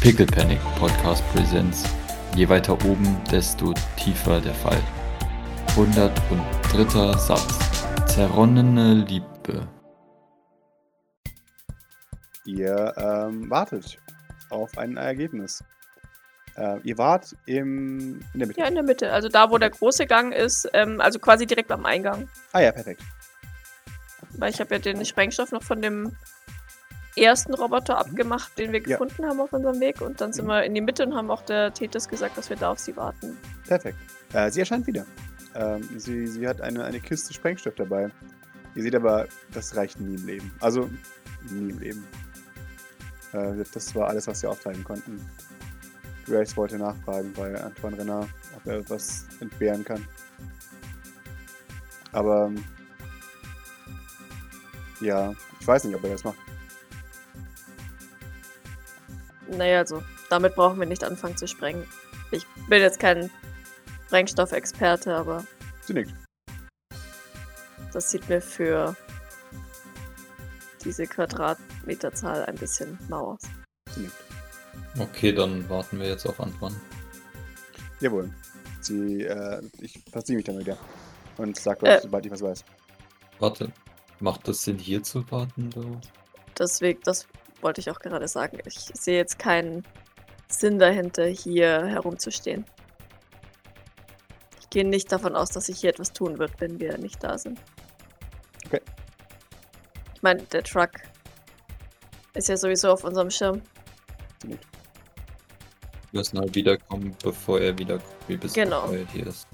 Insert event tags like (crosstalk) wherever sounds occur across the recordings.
Pickle Panic Podcast Presents. Je weiter oben, desto tiefer der Fall. 103. Satz. Zerronnene Liebe. Ihr ähm, wartet auf ein Ergebnis. Äh, ihr wart im, in der Mitte. Ja, in der Mitte. Also da, wo der große Gang ist, ähm, also quasi direkt am Eingang. Ah ja, perfekt. Weil ich habe ja den Sprengstoff noch von dem ersten Roboter abgemacht, den wir Ja. gefunden haben auf unserem Weg. Und dann sind wir in die Mitte und haben auch der Tethys gesagt, dass wir da auf sie warten. Perfekt. Äh, sie erscheint wieder. Ähm, sie, sie hat eine, eine Kiste Sprengstoff dabei. Ihr seht aber, das reicht nie im Leben. Also, nie im Leben. Äh, das war alles, was sie auftreiben konnten. Grace wollte nachfragen bei Antoine Renard, ob er etwas entbehren kann. Aber, ähm, ja, ich weiß nicht, ob er das macht. Naja, also damit brauchen wir nicht anfangen zu sprengen. Ich bin jetzt kein Sprengstoffexperte, aber Sie nickt. das sieht mir für diese Quadratmeterzahl ein bisschen mau aus. Sie nickt. Okay, dann warten wir jetzt auf Antoine. Jawohl. Sie, äh, ich verziehe mich dann wieder. Und sag Äh. euch, sobald ich was weiß. Warte, macht das Sinn hier zu warten? So? Deswegen, das wollte ich auch gerade sagen. Ich sehe jetzt keinen Sinn dahinter, hier herumzustehen. Ich gehe nicht davon aus, dass sich hier etwas tun wird, wenn wir nicht da sind. Okay. Ich meine, der Truck ist ja sowieso auf unserem Schirm. Nickt. Wir müssen halt wiederkommen, bevor er wieder wie bis Genau. bevor er hier ist.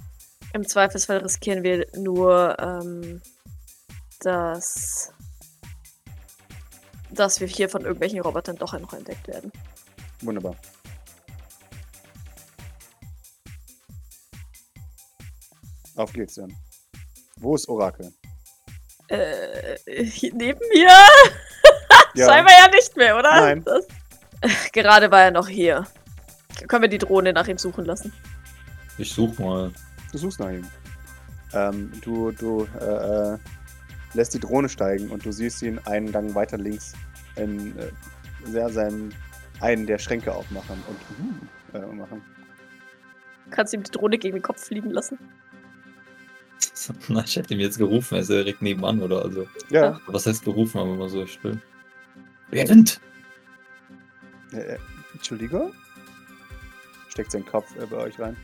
Im Zweifelsfall riskieren wir nur, ähm, dass, dass wir hier von irgendwelchen Robotern doch noch entdeckt werden. Wunderbar. Auf geht's dann. Wo ist Orakel? Äh, hier neben mir? (laughs) Ja. Scheinbar ja nicht mehr, oder? Nein. Das, gerade war er noch hier. Können wir die Drohne nach ihm suchen lassen? Ich such mal. Du suchst nach ihm. Ähm, du du äh, äh, lässt die Drohne steigen und du siehst ihn einen Gang weiter links in äh, sehr seinem einen der Schränke aufmachen und äh, machen. Kannst du ihm die Drohne gegen den Kopf fliegen lassen? (laughs) Na, ich hätte ihm jetzt gerufen, er ist ja direkt nebenan oder also. Ja, Was heißt gerufen, aber immer so still. Während! äh, äh, Entschuldigung? Steckt seinen Kopf äh, bei euch rein.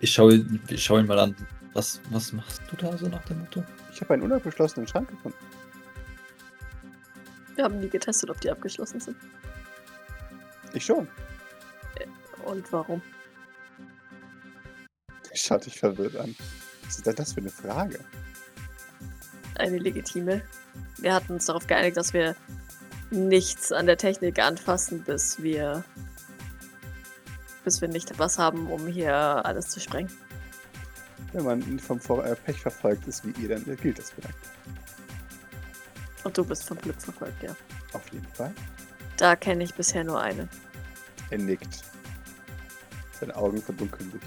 Ich schau, ihn- ich schau ihn mal an. Was, was machst du da so nach dem Motto? Ich habe einen unabgeschlossenen Schrank gefunden. Wir haben nie getestet, ob die abgeschlossen sind. Ich schon. Und warum? (laughs) Schaut dich verwirrt an. Was ist denn das für eine Frage? Eine legitime. Wir hatten uns darauf geeinigt, dass wir nichts an der Technik anfassen, bis wir bis wir nicht was haben, um hier alles zu sprengen. Wenn man vom Vor äh, Pech verfolgt ist wie ihr, dann äh, gilt das vielleicht. Und du bist vom Glück verfolgt, ja. Auf jeden Fall. Da kenne ich bisher nur eine. Er nickt. Seine Augen verdunkeln sich.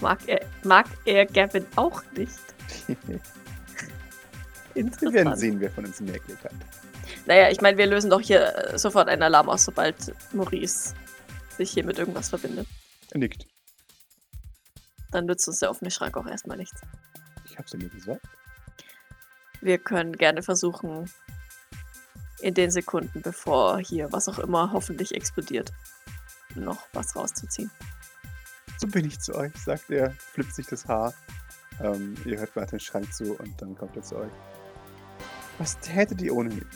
Mag er, mag er Gavin auch nicht? Interessant. (laughs) Wir werden sehen, wer von uns mehr Glück hat. Naja, ich meine, wir lösen doch hier äh, sofort einen Alarm aus, sobald Maurice sich hier mit irgendwas verbindet. Er nickt. Dann nützt uns der offene Schrank auch erstmal nichts. Ich hab's ja mir gesagt. Wir können gerne versuchen, in den Sekunden, bevor hier was auch immer hoffentlich explodiert, noch was rauszuziehen. So bin ich zu euch, sagt er, flippt sich das Haar. Ähm, ihr hört mal den Schrank zu und dann kommt er zu euch. Was tätet ihr ohne mich?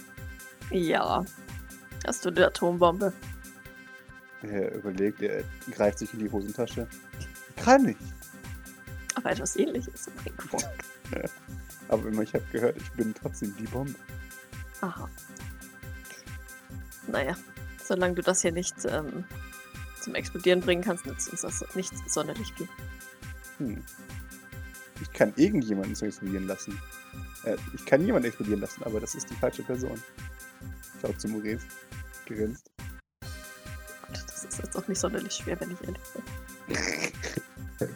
Ja. Hast du die Atombombe? Er überlegt, er greift sich in die Hosentasche. Kann ich. Aber etwas ähnliches. (laughs) Aber immer, ich habe gehört, ich bin trotzdem die Bombe. Aha. Naja, solange du das hier nicht ähm, zum Explodieren bringen kannst, nützt uns das nicht sonderlich viel. Hm. Ich kann irgendjemanden so explodieren lassen. Äh, ich kann jemanden explodieren lassen, aber das ist die falsche Person. Schaut zu Maurice. Grinst. Das ist jetzt auch nicht sonderlich schwer, wenn ich ehrlich bin. (laughs)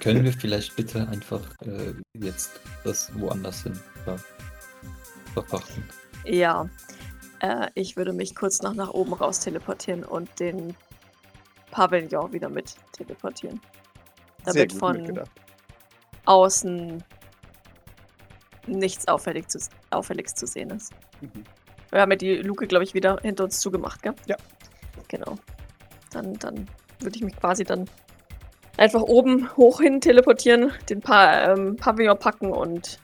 Können wir vielleicht bitte einfach äh, jetzt das woanders hin ver verpachten? Ja. Äh, ich würde mich kurz noch nach oben raus teleportieren und den Pavillon wieder mit teleportieren. Sehr Damit gut von außen nichts auffällig zu, auffälliges zu sehen ist. Mhm. Wir haben ja die Luke, glaube ich, wieder hinter uns zugemacht, gell? Ja. Genau. Dann, dann würde ich mich quasi dann einfach oben hoch hin teleportieren, den pa ähm, Pavillon packen und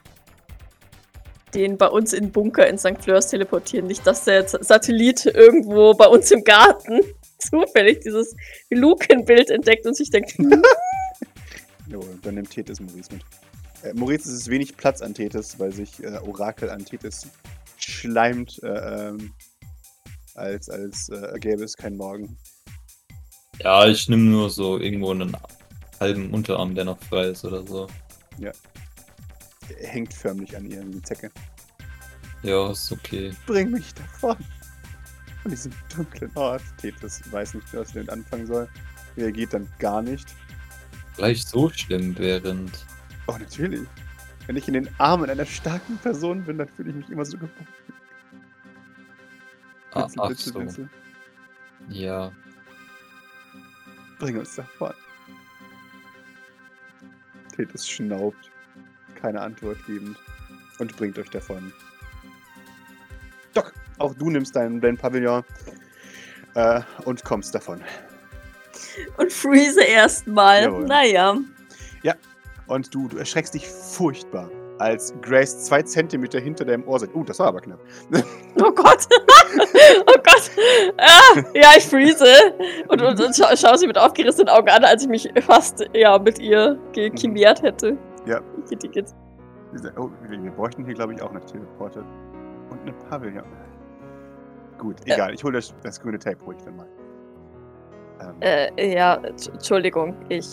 den bei uns in den Bunker in St. Fleurs teleportieren. Nicht, dass der Satellit irgendwo bei uns im Garten (laughs) zufällig dieses Lukenbild entdeckt und sich denkt, (laughs) Jo, dann nimmt Tethys Maurice mit. Äh, Maurice ist es wenig Platz an Tethys, weil sich äh, Orakel an Tethys schleimt, äh, ähm, als, als äh, gäbe es keinen Morgen. Ja, ich nehme nur so irgendwo einen halben Unterarm, der noch frei ist oder so. Er hängt förmlich an ihr wie die Zecke. Ja, ist okay. Bring mich davon. Von diesem dunklen Ort. Tethys weiß nicht, was sie damit anfangen soll. Reagiert dann gar nicht. Gleich so schlimm, während. Oh, natürlich. Wenn ich in den Armen einer starken Person bin, dann fühle ich mich immer so gebunden. Ah, ach witzel, so. witzel. Ja. Bring uns davon. Tethys schnaubt, keine Antwort gebend und bringt euch davon. Doc, auch du nimmst deinen, deinen Pavillon äh, und kommst davon. und freeze erstmal. Naja. Und du, du erschreckst dich furchtbar, als Grace zwei Zentimeter hinter deinem Ohr sitzt. Uh, das war aber knapp. Oh Gott. (laughs) oh Gott. Ah, ja, ich freeze. Und, und, und scha schaue sie mit aufgerissenen Augen an, als ich mich fast ja, mit ihr gechimärt hätte. Ja. Oh, wir, bräuchten hier, glaube ich, auch noch Teleporter. Und eine Pavillon. Gut, egal. Ich hole das, das grüne Tape ruhig dann mal. Ähm, Äh, ja, Entsch- Entschuldigung. Ich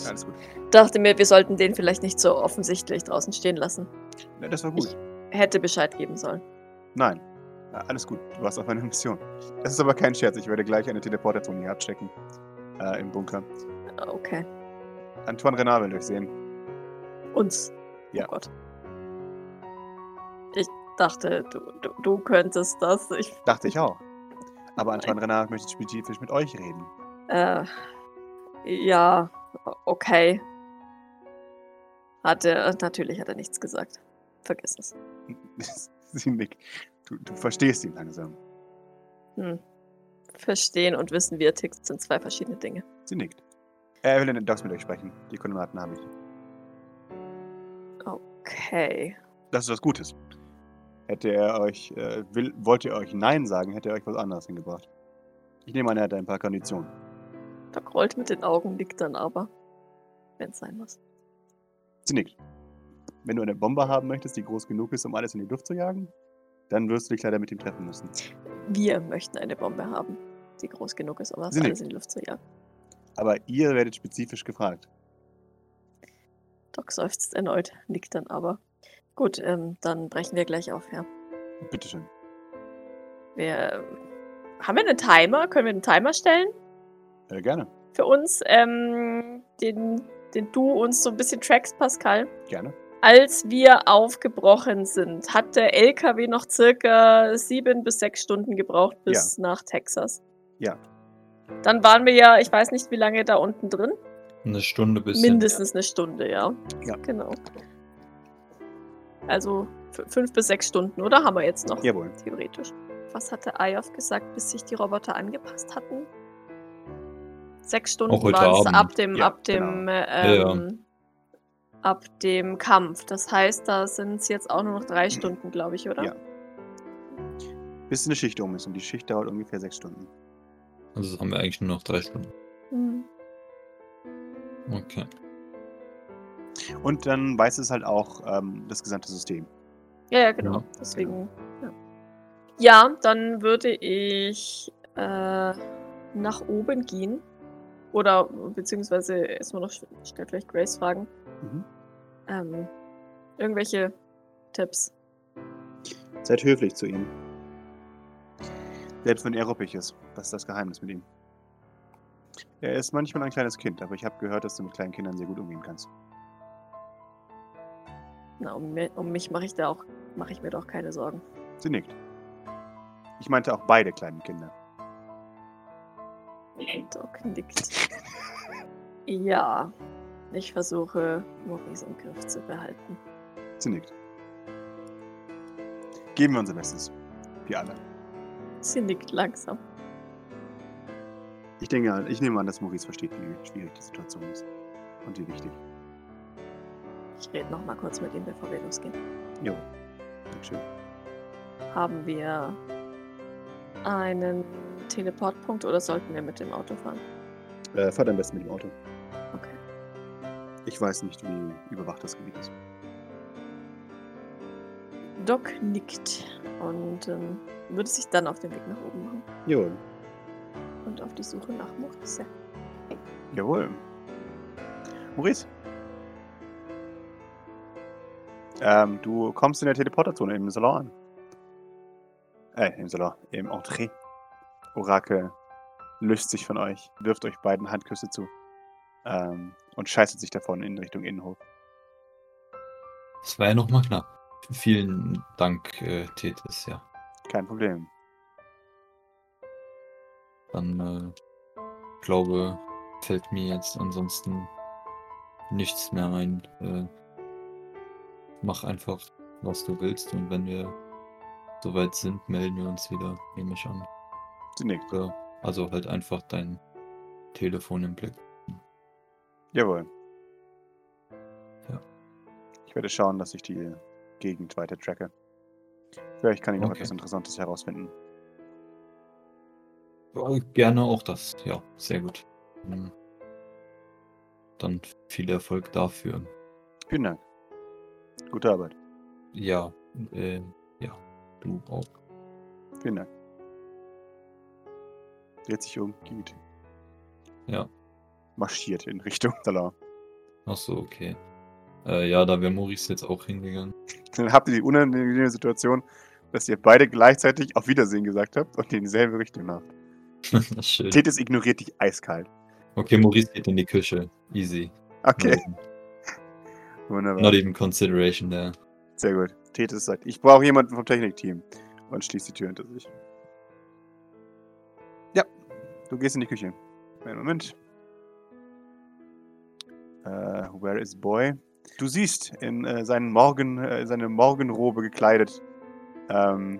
dachte mir, wir sollten den vielleicht nicht so offensichtlich draußen stehen lassen. Ja, das war gut. Hätte Bescheid geben sollen. Nein. Alles gut. Du warst auf einer Mission. Das ist aber kein Scherz. Ich werde gleich eine Teleporterzone hier abchecken. Äh, Im Bunker. Okay. Antoine Renard will euch sehen. Uns. Ja. Oh Gott. Ich dachte, du, du, du könntest das. Ich, Dachte ich auch. Aber Antoine Renard möchte spezifisch mit euch reden. Äh, ja, okay. Hat er, natürlich hat er nichts gesagt. Vergiss es. (laughs) Sie nickt. Du, du verstehst ihn langsam. Hm. Verstehen und wissen, wie er tickt, sind zwei verschiedene Dinge. Sie nickt. Er will in den Docs mit euch sprechen. Die Koordinaten habe ich. Okay. Das ist was Gutes. Hätte er euch, äh, will, wollte er euch Nein sagen, hätte er euch was anderes hingebracht. Ich nehme an, er hat ein paar Konditionen. Doc rollt mit den Augen, nickt dann aber. Wenn es sein muss. Sie nickt. Wenn du eine Bombe haben möchtest, die groß genug ist, um alles in die Luft zu jagen, dann wirst du dich leider mit ihm treffen müssen. Wir möchten eine Bombe haben, die groß genug ist, um alles in die Luft zu jagen. Aber ihr werdet spezifisch gefragt. Doc seufzt erneut, nickt dann aber. Gut, ähm, dann brechen wir gleich auf, ja. Bitteschön. Wir. ähm, Haben wir einen Timer? Können wir einen Timer stellen? Äh, gerne. Für uns, ähm, den, den du uns so ein bisschen trackst, Pascal. Gerne. Als wir aufgebrochen sind, hat der LKW noch circa sieben bis sechs Stunden gebraucht bis nach Texas. Ja. Dann waren wir ja, ich weiß nicht, wie lange da unten drin. Eine Stunde bisschen. Mindestens eine Stunde, ja. Ja. Genau. Also fünf bis sechs Stunden, oder? Haben wir jetzt noch? Jawohl. Theoretisch. Was hatte Ayov gesagt, bis sich die Roboter angepasst hatten? Sechs Stunden waren es ab dem, Ja, ab dem, genau. äh, Ja, ja. ähm, ab dem Kampf. Das heißt, da sind es jetzt auch nur noch drei Stunden, glaube ich, oder? Ja. Bis eine Schicht um ist und die Schicht dauert ungefähr sechs Stunden. Also haben wir eigentlich nur noch drei Stunden. Hm. Okay. Und dann weiß es halt auch ähm, das gesamte System. Ja, ja, genau. Ja, Deswegen. Ja. ja, dann würde ich äh, nach oben gehen. Oder beziehungsweise erstmal noch schnell vielleicht Grace fragen. Mhm. Ähm, irgendwelche Tipps. Seid höflich zu ihm. Selbst wenn er ruppig ist. Das ist das Geheimnis mit ihm. Er ist manchmal ein kleines Kind, aber ich habe gehört, dass du mit kleinen Kindern sehr gut umgehen kannst. Na, um, mi- um mich mache ich da auch, mache ich mir doch keine Sorgen. Sie nickt. Ich meinte auch beide kleinen Kinder. Doc nickt. Ja, ich versuche, Maurice im Griff zu behalten. Sie nickt. Geben wir unser Bestes. Wir alle. Sie nickt langsam. Ich denke, ich nehme an, dass Maurice versteht, wie schwierig die Situation ist. Und wie wichtig. Ich rede noch mal kurz mit ihm, bevor wir losgehen. Jo. Dankeschön. Haben wir einen Teleportpunkt oder sollten wir mit dem Auto fahren? Äh, fahrt am besten mit dem Auto. Okay. Ich weiß nicht, wie überwacht das Gebiet ist. Doc nickt und ähm, würde sich dann auf den Weg nach oben machen Jawohl. und auf die Suche nach Maurice. Jawohl. Maurice? Ähm, du kommst in der Teleporterzone im Salon an. Äh, im Salon, im Entree. Orakel löst sich von euch, wirft euch beiden Handküsse zu. Ähm, und scheißet sich davon in Richtung Innenhof. Das war ja nochmal knapp. Vielen Dank, äh, Tethys, ja. Kein Problem. Dann äh, glaube, fällt mir jetzt ansonsten nichts mehr ein. Äh, mach einfach, was du willst und wenn wir soweit sind, melden wir uns wieder, nehme ich an. Sie nickt. Ja, also halt einfach dein Telefon im Blick. Jawohl. Ja. Ich werde schauen, dass ich die Gegend weiter tracke. Vielleicht kann ich noch Okay. etwas Interessantes herausfinden. Gerne auch das, ja, sehr gut. Hm. Dann viel Erfolg dafür. Vielen Dank. Gute Arbeit. Ja, äh, ja, du auch. Vielen Dank. Dreht sich um, geht. Ja. Marschiert in Richtung (laughs) Salon. Ach so, okay. Äh, ja, da wäre Maurice jetzt auch hingegangen. (laughs) Dann habt ihr die unangenehme Situation, dass ihr beide gleichzeitig auf Wiedersehen gesagt habt und in dieselbe Richtung habt. (laughs) Schön. Tethys ignoriert dich eiskalt. Okay, Maurice geht in die Küche. Easy. Okay, Not, wunderbar. not even consideration there. Sehr gut. Tethys sagt, ich brauche jemanden vom Technikteam. Und schließt die Tür hinter sich. Du gehst in die Küche. Einen Moment. Äh, where is Boy? Du siehst in äh, seinen Morgen, äh, seine Morgenrobe gekleidet, ähm,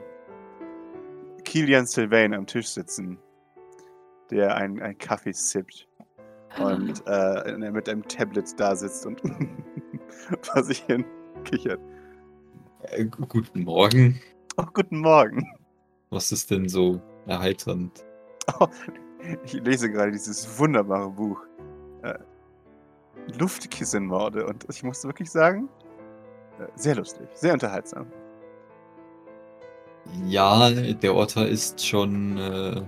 Kilian Sylvain am Tisch sitzen, der einen, Kaffee sippt und (laughs) äh, mit einem Tablet da sitzt und (laughs) vor sich hin kichert. Äh, gu- guten Morgen. Oh, guten Morgen. Was ist denn so erheiternd? Oh, (laughs) ich lese gerade dieses wunderbare Buch. Äh, Luftkissenmorde. Und ich musste wirklich sagen, äh, sehr lustig, sehr unterhaltsam. Ja, der Otter ist schon äh,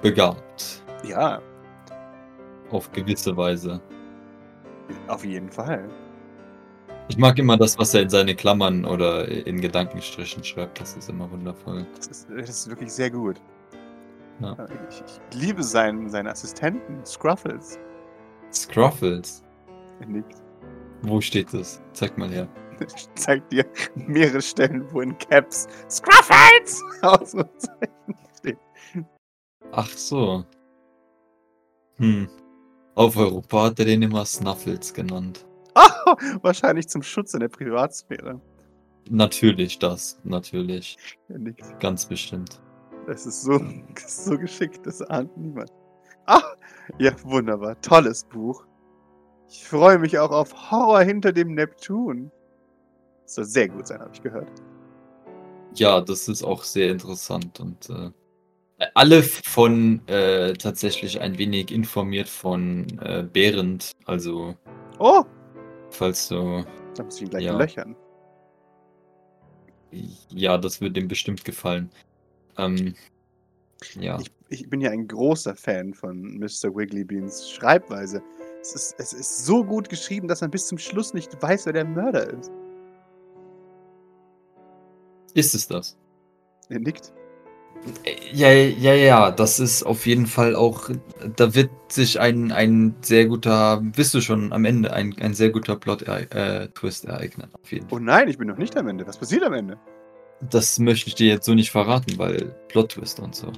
begabt. Ja, Auf gewisse Weise. auf jeden Fall. Ich mag immer das, was er in seine Klammern oder in Gedankenstrichen schreibt. Das ist immer wundervoll. Das ist, das ist wirklich sehr gut. Ja. Ich, ich liebe seinen, seinen Assistenten, Scruffles. Scruffles. Nickt. Wo steht das? Zeig mal her. Ich (laughs) zeig dir mehrere Stellen, wo in Caps Scruffles Ausrufezeichen steht. Ach so. Hm. Auf Europa hat er den immer Snuffles genannt. Oh, (laughs) wahrscheinlich zum Schutz in der Privatsphäre. Natürlich das, natürlich. Nickt. Ganz bestimmt. Das ist so, (laughs) das ist so geschickt, das ahnt niemand. Ah, ja, wunderbar. Tolles Buch. Ich freue mich auch auf Horror hinter dem Neptun. Das soll sehr gut sein, habe ich gehört. Ja, das ist auch sehr interessant und äh, alle von äh, tatsächlich ein wenig informiert von äh, Behrendt. Also, Oh, falls du. da muss ich ihn gleich Ja. löchern. Ja, das wird dem bestimmt gefallen. Ähm, ja. Ich, ich bin ja ein großer Fan von Mr. Wigglybeans Schreibweise. Es ist, es ist so gut geschrieben, dass man bis zum Schluss nicht weiß, wer der Mörder ist. Ist es das? Er nickt. Ja, ja, ja, das ist auf jeden Fall auch, da wird sich ein, ein sehr guter, bist du schon am Ende, ein, ein sehr guter Plot-Twist ereignen, auf jeden Oh Fall. nein, ich bin noch nicht am Ende. Was passiert am Ende? Das möchte ich dir jetzt so nicht verraten, weil Plot-Twist und so.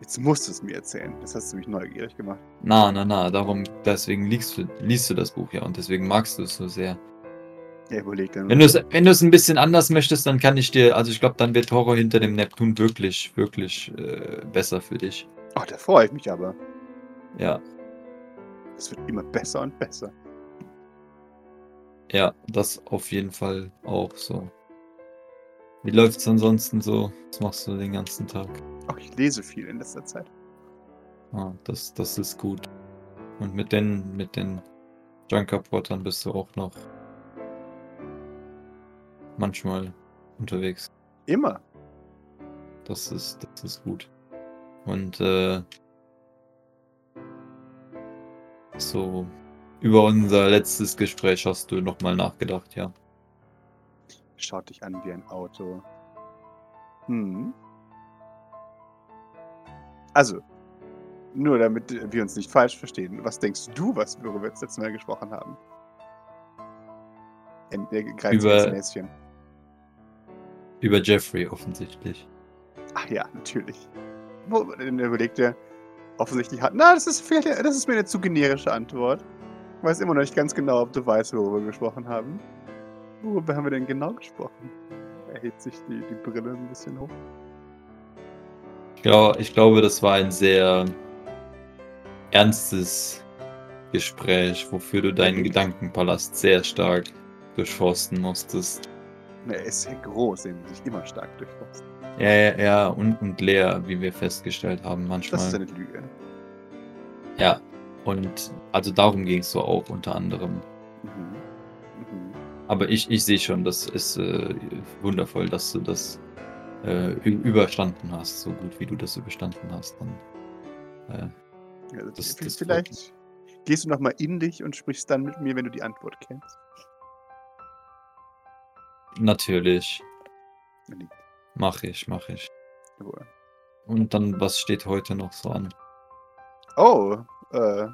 Jetzt musst du es mir erzählen. Das hast du mich neugierig gemacht. Na, na, na, darum, deswegen liest du, liest du das Buch ja und deswegen magst du es so sehr. Ja, überleg dann. Wenn du es wenn du's ein bisschen anders möchtest, dann kann ich dir, also ich glaube, dann wird Horror hinter dem Neptun wirklich, wirklich äh, besser für dich. Oh, da freue ich mich aber. Ja, Es wird immer besser und besser. ja, das auf jeden Fall auch so. Wie läuft's ansonsten so? Was machst du den ganzen Tag? Auch ich lese viel in letzter Zeit. Ah, das, das ist gut. Und mit den, mit den Junkerportern bist du auch noch manchmal unterwegs. Immer. Das ist, das ist gut. Und äh, so über unser letztes Gespräch hast du nochmal nachgedacht, ja. Schaut dich an wie ein Auto. Hm. Also, nur damit wir uns nicht falsch verstehen. Was denkst du, was worüber wir das letzte Mal gesprochen haben? En- Er greift Über- ins Näschen. Über Jeffrey offensichtlich. Ach ja, natürlich. Überlegt er, offensichtlich hat. Na, das ist, ja- das ist mir eine zu generische Antwort. Ich weiß immer noch nicht ganz genau, ob du weißt, worüber wir gesprochen haben. Worüber haben wir denn genau gesprochen? Er hebt sich die, die Brille ein bisschen hoch. Ich, glaub, ich glaube, das war ein sehr ernstes Gespräch, wofür du deinen Gedankenpalast sehr stark durchforsten musstest. Er ist sehr groß, den muss ich immer stark durchforsten. Ja, ja, ja, und, und leer, wie wir festgestellt haben, Das ist manchmal. eine Lüge. Ja, und also darum ging es so auch unter anderem. Mhm. Mhm. Aber ich, ich sehe schon, das ist äh, wundervoll, dass du das äh, überstanden hast, so gut wie du das überstanden hast. Und, äh, Ja, Das- v- das vielleicht gehst du nochmal in dich und sprichst dann mit mir, wenn du die Antwort kennst. Natürlich, Nee, mache ich, mache ich. Jawohl. Und dann, was steht heute noch so an? Oh, äh,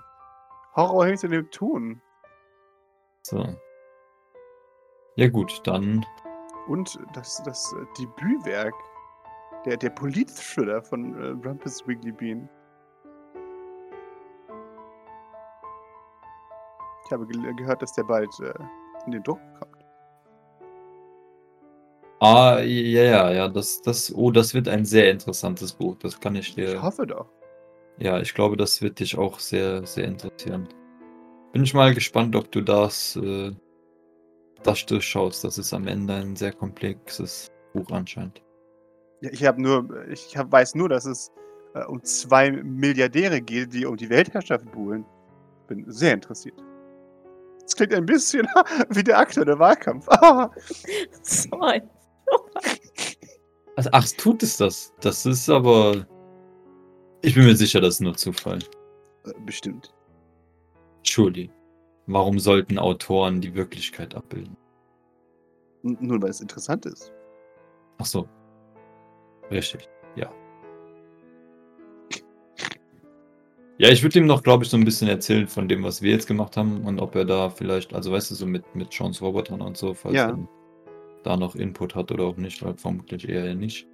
Horror hinter dem Tun. So. Ja gut, dann Und das, das äh, Debütwerk, der, der Polit-Thriller von äh, Rumpus Wiggly Bean. Ich habe ge gehört, dass der bald äh, in den Druck kommt. Ah, ja, ja, ja, das, das, oh, das wird ein sehr interessantes Buch. Das kann ich Ich dir. hoffe doch. Ja, ich glaube, das wird dich auch sehr, sehr interessieren. Bin ich mal gespannt, ob du das, äh, das durchschaust. Das ist am Ende ein sehr komplexes Buch anscheinend. Ja, ich habe nur, ich hab, weiß nur, dass es äh, um zwei Milliardäre geht, die um die Weltherrschaft buhlen. Bin sehr interessiert. Das klingt ein bisschen (laughs) wie der aktuelle Wahlkampf. (laughs) (laughs) Ah, ein. Also, ach, tut es das? Das ist aber. Ich bin mir sicher, das ist nur Zufall. äh, bestimmt. Surely. Warum sollten Autoren die Wirklichkeit abbilden? N nur weil es interessant ist. Ach so. Richtig, ja. Ja, ich würde ihm noch, glaube ich, so ein bisschen erzählen von dem, was wir jetzt gemacht haben und ob er da vielleicht, also weißt du, so mit, mit Chance Robotern und so, falls Ja. er da noch Input hat oder auch nicht, weil vermutlich eher nicht.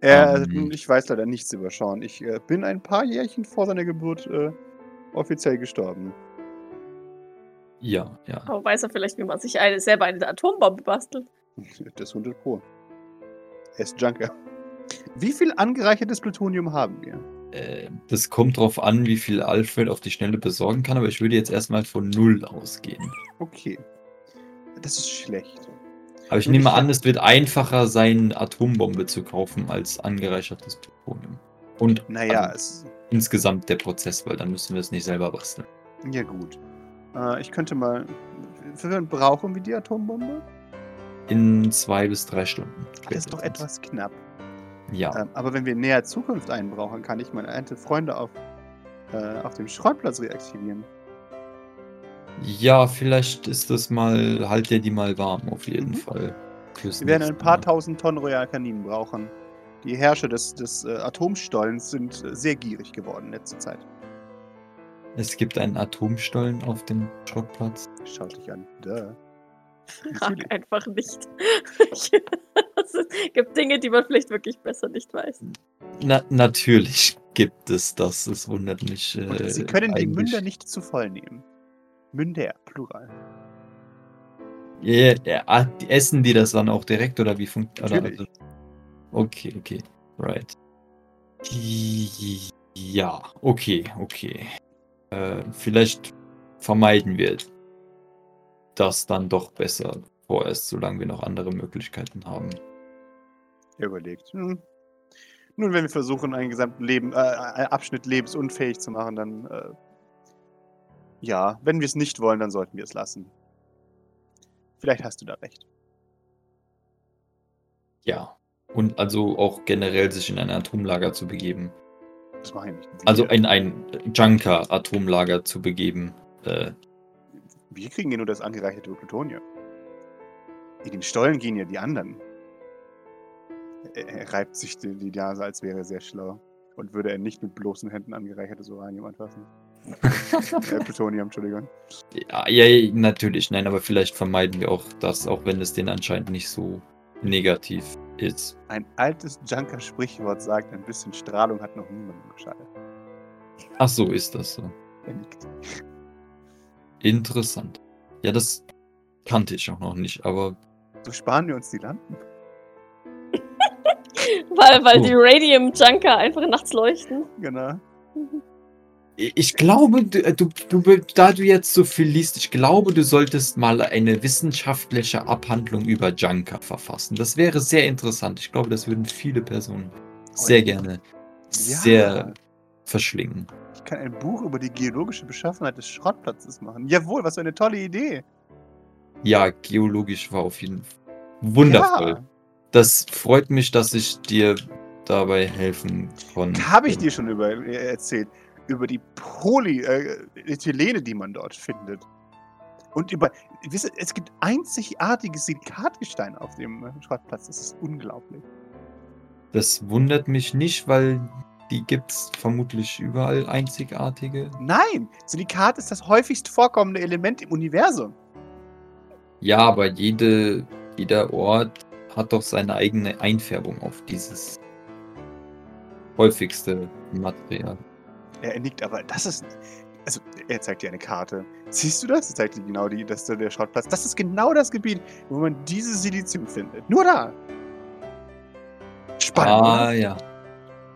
Äh, Ähm. ich weiß leider nichts über Sean. Ich äh, bin ein paar Jährchen vor seiner Geburt äh, offiziell gestorben. Ja, ja. Aber weiß er vielleicht, wie man sich eine, selber eine Atombombe bastelt? (laughs) Das 100 Pro. Er ist Junker. Wie viel angereichertes Plutonium haben wir? Äh, das kommt drauf an, wie viel Alfred auf die Schnelle besorgen kann, aber ich würde jetzt erstmal von Null ausgehen. Okay. Das ist schlecht. Aber ich Und nehme an, es wird einfacher sein, Atombombe zu kaufen als angereichertes Plutonium. Und Naja, also, es, insgesamt der Prozess, weil dann müssen wir es nicht selber basteln. ja gut. Äh, ich könnte mal. Für brauchen wir die Atombombe? In zwei bis drei Stunden. Das ist doch etwas knapp. Ja. Ähm, aber wenn wir in näher Zukunft einen brauchen, kann ich meine alte Freunde auf, äh, auf dem Schrottplatz reaktivieren. Ja, vielleicht ist das mal, halt der die mal warm, auf jeden Mhm. Fall. Fürs Wir werden ein paar Mal. tausend Tonnen Royal Kaninen brauchen. Die Herrscher des, des äh, Atomstollens sind äh, sehr gierig geworden in letzter Zeit. Es gibt einen Atomstollen auf dem Schrottplatz. Schaut dich an. Duh. (laughs) Frag einfach nicht. (laughs) es gibt Dinge, die man vielleicht wirklich besser nicht weiß. Na, natürlich gibt es das. Es wundert mich. Äh, Sie können die. Münder nicht zu voll nehmen. Münder, Plural. Ja, ah, die essen die das dann auch direkt oder wie funktioniert Natürlich. Okay, okay. Right. Ja, okay, okay. Äh, vielleicht vermeiden wir das dann doch besser vorerst, solange wir noch andere Möglichkeiten haben. Er überlegt. Hm. Nun, wenn wir versuchen, einen gesamten Leben, äh, einen Abschnitt lebensunfähig zu machen, dann äh, ja, wenn wir es nicht wollen, dann sollten wir es lassen. Vielleicht hast du da recht. Ja. Und also auch generell sich in ein Atomlager zu begeben. Das mache ich nicht. Also in ein Junker-Atomlager zu begeben. Äh, Wir kriegen ja nur das angereicherte Plutonium. In den Stollen gehen ja die anderen. Er, reibt sich die, die Nase, als wäre er sehr schlau. Und würde er nicht mit bloßen Händen angereichertes Uranium anfassen. Plutonium, Entschuldigung. ja, ja, natürlich, nein, aber vielleicht vermeiden wir auch das, auch wenn es denen anscheinend nicht so negativ ist. Ein altes Junker-Sprichwort sagt, ein bisschen Strahlung hat noch niemandem geschadet. Ach so, ist das so. Er nickt. Interessant. Ja, das kannte ich auch noch nicht, aber So sparen wir uns die Lampen. (laughs) Weil, weil Oh. die Radium Junker einfach nachts leuchten. Genau. Ich glaube, du, du, du, da du jetzt so viel liest, ich glaube, du solltest mal eine wissenschaftliche Abhandlung über Junker verfassen. Das wäre sehr interessant. Ich glaube, das würden viele Personen sehr gerne sehr verschlingen. Ich kann ein Buch über die geologische Beschaffenheit des Schrottplatzes machen. Jawohl, was für eine tolle Idee. Ja, geologisch war auf jeden Fall wundervoll. Ja. Das freut mich, dass ich dir dabei helfen konnte. Habe ich dir schon über, äh, erzählt. Über die Polyethylene, die man dort findet. Und über. Wisst ihr, es gibt einzigartige Silikatgestein auf dem äh, Schrottplatz. Das ist unglaublich. Das wundert mich nicht, weil die gibt's vermutlich überall einzigartige. Nein! Silikat ist das häufigst vorkommende Element im Universum. Ja, aber jede, jeder Ort hat doch seine eigene Einfärbung auf dieses häufigste Material. Er nickt, aber das ist. Also, er zeigt dir eine Karte. Siehst du das? Er zeigt dir genau die, das ist der Schrottplatz. Das ist genau das Gebiet, wo man dieses Silizium findet. Nur da. Spannend. Ah oder? ja.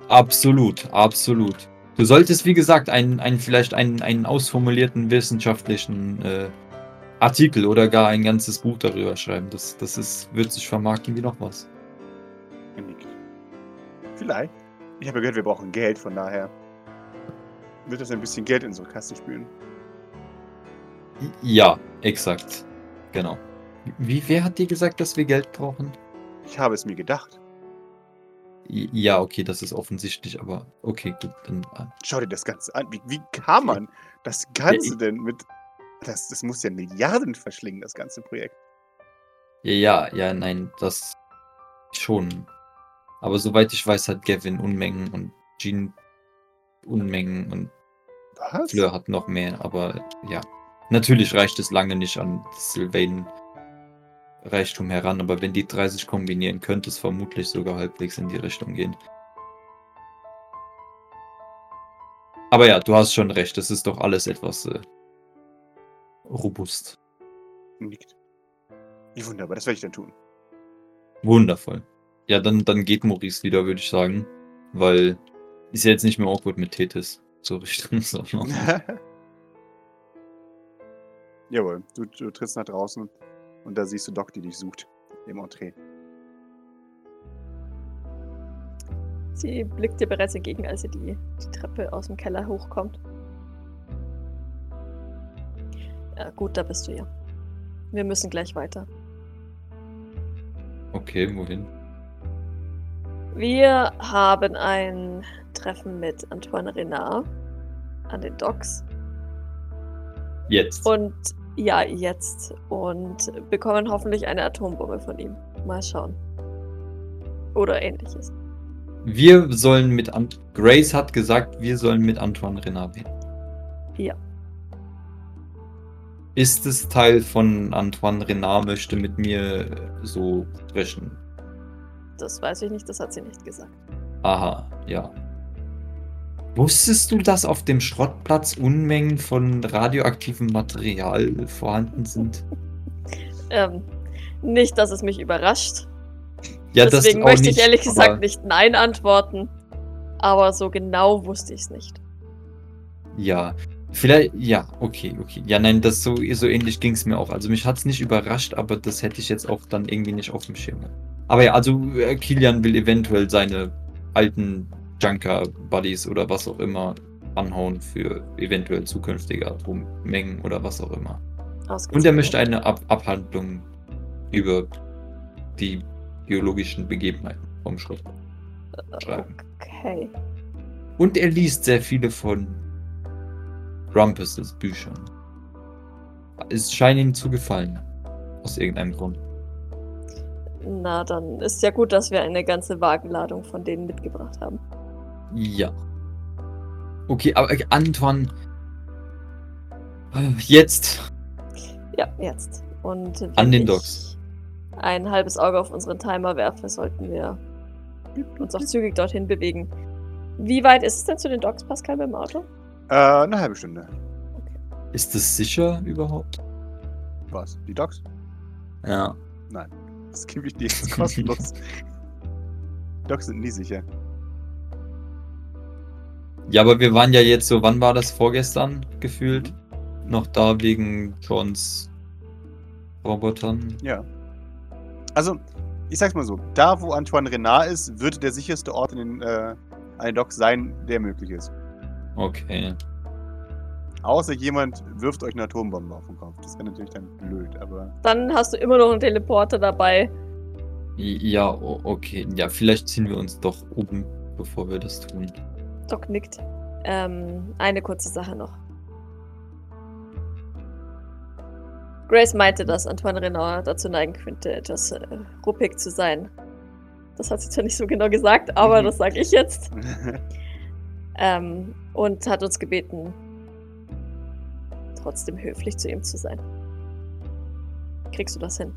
Absolut, absolut. Du solltest, wie gesagt, einen, einen vielleicht einen, einen ausformulierten wissenschaftlichen äh, Artikel oder gar ein ganzes Buch darüber schreiben. Das, das ist, wird sich vermarkten wie noch was. Er nickt. Vielleicht. Ich habe gehört, wir brauchen Geld, von daher wird das ein bisschen Geld in unsere Kasse spülen. Ja, exakt. Genau. Wie, wer hat dir gesagt, dass wir Geld brauchen? Ich habe es mir gedacht. Ja, okay, das ist offensichtlich, aber okay, gut, dann. äh, Schau dir das Ganze an. Wie, wie kann man das Ganze ich- denn mit. Das, das muss ja Milliarden verschlingen, das ganze Projekt. Ja, ja, ja, nein, das schon. Aber soweit ich weiß, hat Gavin Unmengen und Jean Unmengen und Was? Fleur hat noch mehr, aber ja. Natürlich reicht es lange nicht an Sylvain Reichtum heran, aber wenn die drei sich kombinieren, könnte es vermutlich sogar halbwegs in die Richtung gehen. Aber ja, du hast schon recht, es ist doch alles etwas äh, robust. Nickt. Wie wunderbar, das werde ich dann tun. Wundervoll. Ja, dann, dann geht Maurice wieder, würde ich sagen. Weil ist ja jetzt nicht mehr awkward mit Tethys. So Richtung (laughs) Sommer. (laughs) Jawohl, du, du trittst nach draußen und da siehst du Doc, die dich sucht. Im Entree. Sie blickt dir bereits entgegen, als sie die, die Treppe aus dem Keller hochkommt. Ja, gut, da bist du ja. Wir müssen gleich weiter. Okay, wohin? Wir haben ein Treffen mit Antoine Renard an den Docks. Jetzt. Und ja, jetzt. Und bekommen hoffentlich eine Atombombe von ihm. Mal schauen. Oder ähnliches. Wir sollen mit An Grace hat gesagt, wir sollen mit Antoine Renard reden. Ja. ist es Teil von Antoine Renard möchte mit mir so sprechen? Das weiß ich nicht, das hat sie nicht gesagt. Aha, ja. Wusstest du, dass auf dem Schrottplatz Unmengen von radioaktivem Material vorhanden sind? (laughs) Ähm, nicht, dass es mich überrascht. Ja, Deswegen möchte ich nicht, ehrlich aber- gesagt nicht Nein antworten. Aber so genau wusste ich es nicht. Ja, vielleicht, ja, okay, okay. Ja, nein, das so, so ähnlich ging es mir auch. Also mich hat es nicht überrascht, aber das hätte ich jetzt auch dann irgendwie nicht auf dem Schirm. Aber ja, also äh, Kilian will eventuell seine alten Junker-Buddies oder was auch immer anhauen für eventuell zukünftige Atommengen oder was auch immer. Und er möchte eine Ab Abhandlung über die biologischen Begebenheiten vom Schrott schreiben. Okay. Und er liest sehr viele von Rumpus' Büchern. Es scheint ihm zu gefallen. Aus irgendeinem Grund. Na, dann ist ja gut, dass wir eine ganze Wagenladung von denen mitgebracht haben. Ja. Okay, aber äh, Antoine. äh, Jetzt. Ja, jetzt. Und wenn An den ich Docks. ein halbes Auge auf unseren Timer werfe, sollten wir uns auch zügig dorthin bewegen. Wie weit ist es denn zu den Docks, Pascal, dem Auto? Äh, eine halbe Stunde. Ist das sicher überhaupt? Was? Die Docs? Ja. Das gebe ich dir jetzt kostenlos. (laughs) Docs sind nie sicher. Ja, aber wir waren ja jetzt so, wann war das? Vorgestern gefühlt? Noch da wegen Johns Robotern. Ja. Also, ich sag's mal so: Da, wo Antoine Renard ist, wird der sicherste Ort in den, äh, Docks sein, der möglich ist. Okay. Außer jemand wirft euch eine Atombombe auf den Kopf. Das wäre natürlich dann blöd, aber. Dann hast du immer noch einen Teleporter dabei. Ja, okay. Ja, vielleicht ziehen wir uns doch oben, bevor wir das tun. Doc nickt. Ähm, eine kurze Sache noch. Grace meinte, dass Antoine Renard dazu neigen könnte, etwas äh, ruppig zu sein. Das hat sie zwar nicht so genau gesagt, aber Mhm. das sage ich jetzt. (laughs) Ähm, und hat uns gebeten, trotzdem höflich zu ihm zu sein. Kriegst du das hin?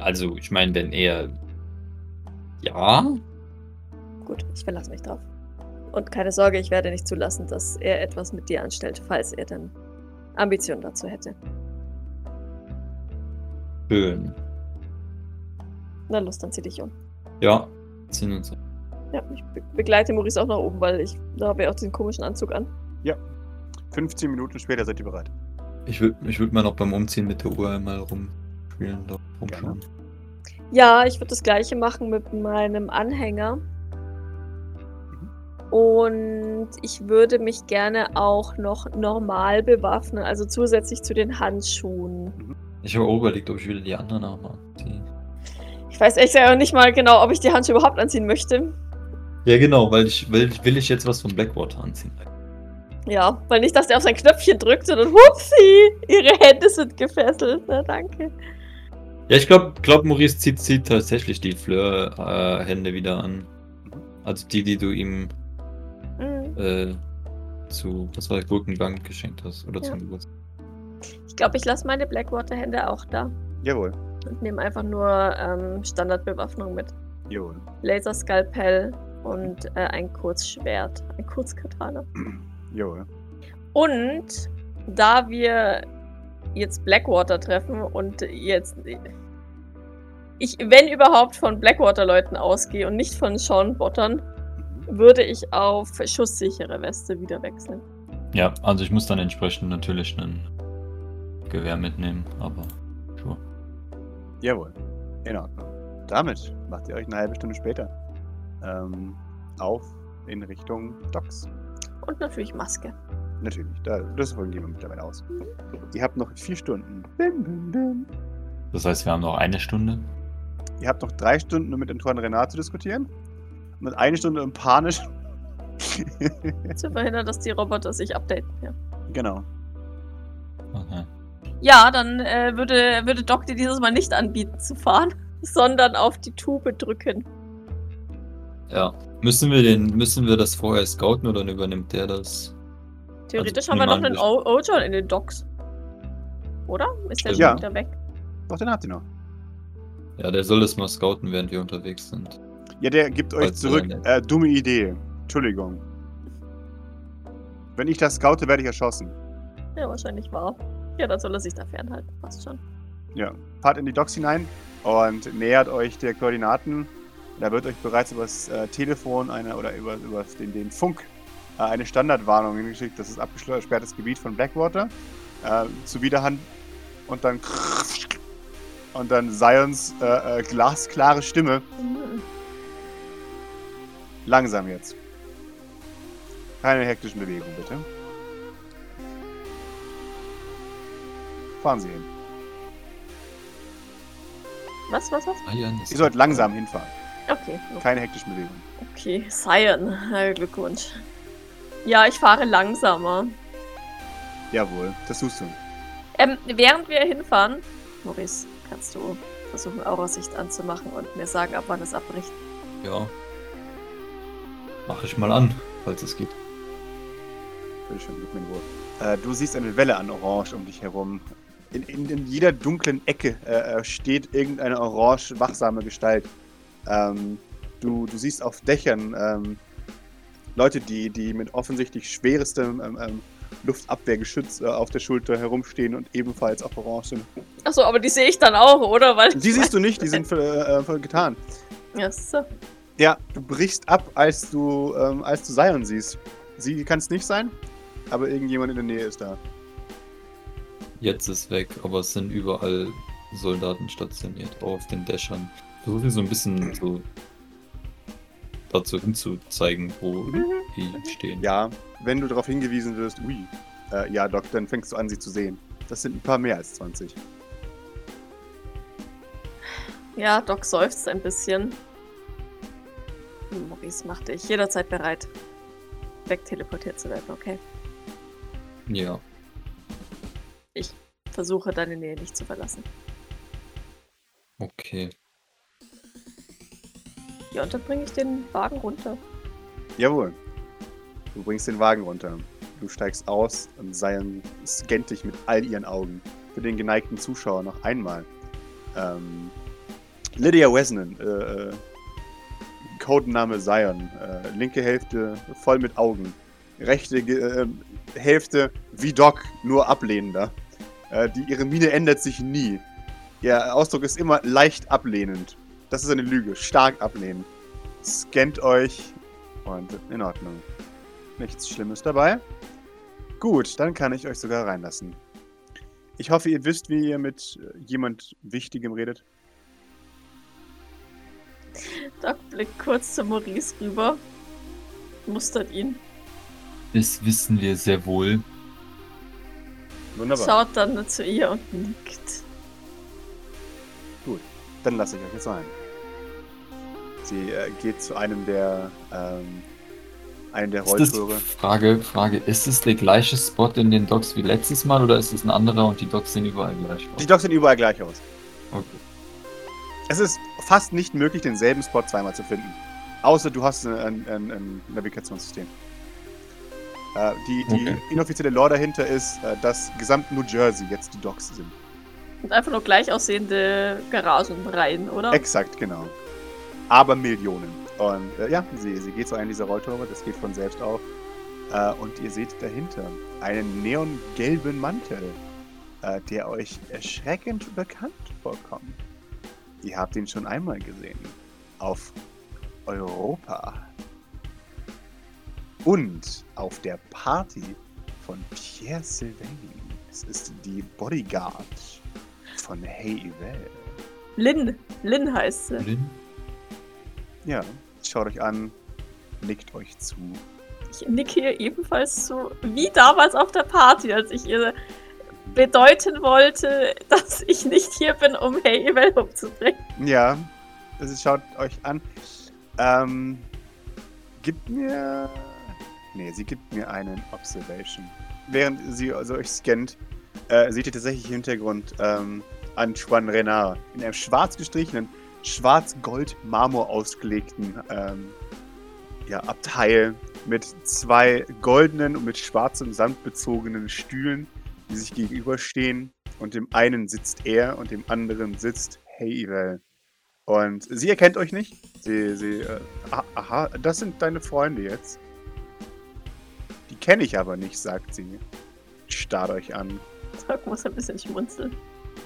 Also, ich meine, wenn er. Ja? Gut, ich verlasse mich drauf. Und keine Sorge, ich werde nicht zulassen, dass er etwas mit dir anstellt, falls er dann Ambitionen dazu hätte. Schön. Na los, dann zieh dich um. Ja, ziehen uns. Ja, ich be begleite Maurice auch nach oben, weil ich da habe ja auch diesen komischen Anzug an. 15 Minuten später seid ihr bereit. Ich würde ich würd mal noch beim Umziehen mit der Uhr einmal rumspielen, da rumschauen. Ja, ich würde das gleiche machen mit meinem Anhänger. Und ich würde mich gerne auch noch normal bewaffnen, also zusätzlich zu den Handschuhen. Ich habe auch überlegt, ob ich wieder die anderen auch mal anziehe. Ich weiß echt ja nicht mal genau, ob ich die Handschuhe überhaupt anziehen möchte. Ja, genau, weil ich will, will ich jetzt was von Blackwater anziehen. Ja, weil nicht, dass der auf sein Knöpfchen drückt und dann hupsi, ihre Hände sind gefesselt. Na, danke. Ja, ich glaube, glaub, Maurice zieht, zieht tatsächlich die Fleur-Hände wieder an. Also die, die du ihm Mhm. äh, zu, was war der Gurkengang geschenkt hast oder Ja. zum Geburtstag. Ich glaube, ich lasse meine Blackwater-Hände auch da Jawohl. und nehme einfach nur ähm, Standardbewaffnung mit. Jawohl. Laserskalpell und äh, ein Kurzschwert, ein Kurzkatana. Jawohl. Und da wir jetzt Blackwater treffen und jetzt ich, wenn überhaupt, von Blackwater-Leuten ausgehe und nicht von Sean-Bottern, Mhm. würde ich auf schusssichere Weste wieder wechseln. Ja, also ich muss dann entsprechend natürlich ein Gewehr mitnehmen, aber sure. Jawohl. In Ordnung. Damit macht ihr euch eine halbe Stunde später ähm, auf in Richtung Docks. Und natürlich Maske. Natürlich, da, das gehen wir mittlerweile aus. Ihr habt noch vier Stunden. Bim, bim, bim. Das heißt, wir haben noch eine Stunde. Ihr habt noch drei Stunden, um mit Antoine Renard zu diskutieren. Und eine Stunde, um panisch. (laughs) Zu verhindern, dass die Roboter sich updaten. Ja, genau. Okay. ja dann äh, würde, würde Doc dir dieses Mal nicht anbieten zu fahren, (laughs) sondern auf die Tube drücken. Ja. Müssen wir den, müssen wir das vorher scouten oder übernimmt der das? Theoretisch Also, haben wir noch einen wir O- Ojon in den Docks. Oder? Ist der Stimmt. schon Ja. wieder weg? Doch, den habt ihr noch. Ja, der soll das mal scouten, während wir unterwegs sind. Ja, der gibt euch Falls zurück. er- Äh, dumme Idee. Entschuldigung. Wenn ich das scoute, werde ich erschossen. Ja, wahrscheinlich wahr. Ja, dann soll er sich da fernhalten. Passt schon. Ja. Fahrt in die Docks hinein und nähert euch der Koordinaten. Da wird euch bereits übers äh, Telefon eine oder über, über den, den Funk äh, eine Standardwarnung hingeschickt. Das ist abgesperrtes Gebiet von Blackwater. Äh, zu Widerhand und dann und dann Zions äh, äh, glasklare Stimme. Langsam jetzt. Keine hektischen Bewegungen, bitte. Fahren Sie hin. Was, was, was? Ihr sollt langsam hinfahren. Okay. Keine hektischen Bewegungen. Okay, Cyan. Glückwunsch. Ja, ich fahre langsamer. Jawohl, das tust du. Ähm, während wir hinfahren, Maurice, kannst du versuchen, Aurasicht anzumachen und mir sagen, ab wann es abbricht. Ja. Mach ich mal an, falls es geht. Bitte schön, gib mir Wurf. Äh, du siehst eine Welle an Orange um dich herum. In, in, in jeder dunklen Ecke äh, äh, steht irgendeine orange wachsame Gestalt. Ähm, du, du siehst auf Dächern ähm, Leute, die, die mit offensichtlich schwerestem ähm, ähm, Luftabwehrgeschütz äh, auf der Schulter herumstehen und ebenfalls auf Orange sind. Achso, aber die sehe ich dann auch, oder? Weil Die siehst du nicht, die sind äh, äh, getan. Ja, so. Ja, du brichst ab, als du, ähm, als du Zion siehst. Sie kann es nicht sein, aber irgendjemand in der Nähe ist da. Jetzt ist weg, aber es sind überall Soldaten stationiert, auch auf den Dächern. Versuche so ein bisschen so dazu hinzuzeigen, wo die stehen. Ja, wenn du darauf hingewiesen wirst, ui, äh, ja, Doc, dann fängst du an, sie zu sehen. Das sind ein paar mehr als 20. Ja, Doc seufzt ein bisschen. Maurice, mach dich jederzeit bereit, wegteleportiert zu werden, okay? Ja. Versuche deine Nähe nicht zu verlassen. Okay. Ja, und dann bringe ich den Wagen runter. Jawohl. Du bringst den Wagen runter. Du steigst aus und Zion scannt dich mit all ihren Augen. Für den geneigten Zuschauer noch einmal. Ähm, Lydia Wesnan, äh, äh, Codename Zion. Äh, linke Hälfte voll mit Augen. Rechte äh, Hälfte wie Doc, nur ablehnender. Äh, die, ihre Miene ändert sich nie. Ihr Ausdruck ist immer leicht ablehnend. Das ist eine Lüge. Stark ablehnend. Scannt euch und in Ordnung. Nichts Schlimmes dabei. Gut, dann kann ich euch sogar reinlassen. Ich hoffe, ihr wisst, wie ihr mit äh, jemand Wichtigem redet. Doc blickt kurz zu Maurice rüber, mustert ihn, Das wissen wir sehr wohl. Wunderbar. schaut dann zu ihr und nickt. Dann lasse ich euch jetzt rein. Sie äh, geht zu einem der, ähm, einem der Rolltore. Frage, Frage, ist es der gleiche Spot in den Docks wie letztes Mal oder ist es ein anderer und die Docks sehen überall gleich aus? Die Docks sehen überall gleich aus. Okay. Es ist fast nicht möglich, denselben Spot zweimal zu finden. Außer du hast ein, ein, ein Navigationssystem. Äh, die, die Okay. inoffizielle Lore dahinter ist, äh, dass gesamt New Jersey jetzt die Docks sind. Und einfach nur gleich aussehende Garagenreihen, oder? Exakt, genau. Aber Millionen. Und äh, ja, sie, sie geht zu einem dieser Rolltore, das geht von selbst auf. Äh, und ihr seht dahinter einen neongelben Mantel, äh, der euch erschreckend bekannt vorkommt. Ihr habt ihn schon einmal gesehen. Auf Europa. Und auf der Party von Pierre Sylvain. Es ist die Bodyguard von Hey Evel. Lynn. Lynn heißt sie. Lin? Ja, schaut euch an, nickt euch zu. Ich nicke ihr ebenfalls zu, wie damals auf der Party, als ich ihr bedeuten wollte, (laughs) dass ich nicht hier bin, um Hey Evel umzubringen. Ja, also schaut euch an. Ähm, gibt mir. Nee, sie gibt mir einen Observation. Während sie also euch scannt, äh, seht ihr tatsächlich im Hintergrund ähm, Antoine Renard in einem schwarz gestrichenen, schwarz-gold-marmor ausgelegten ähm, ja, Abteil mit zwei goldenen und mit schwarzem Sand bezogenen Stühlen, die sich gegenüberstehen. Und dem einen sitzt er und dem anderen sitzt Heivel. Und sie erkennt euch nicht. Sie, sie, äh, ah, aha, das sind deine Freunde jetzt. Die kenne ich aber nicht, sagt sie. Starrt euch an. Doc muss ein bisschen schmunzeln.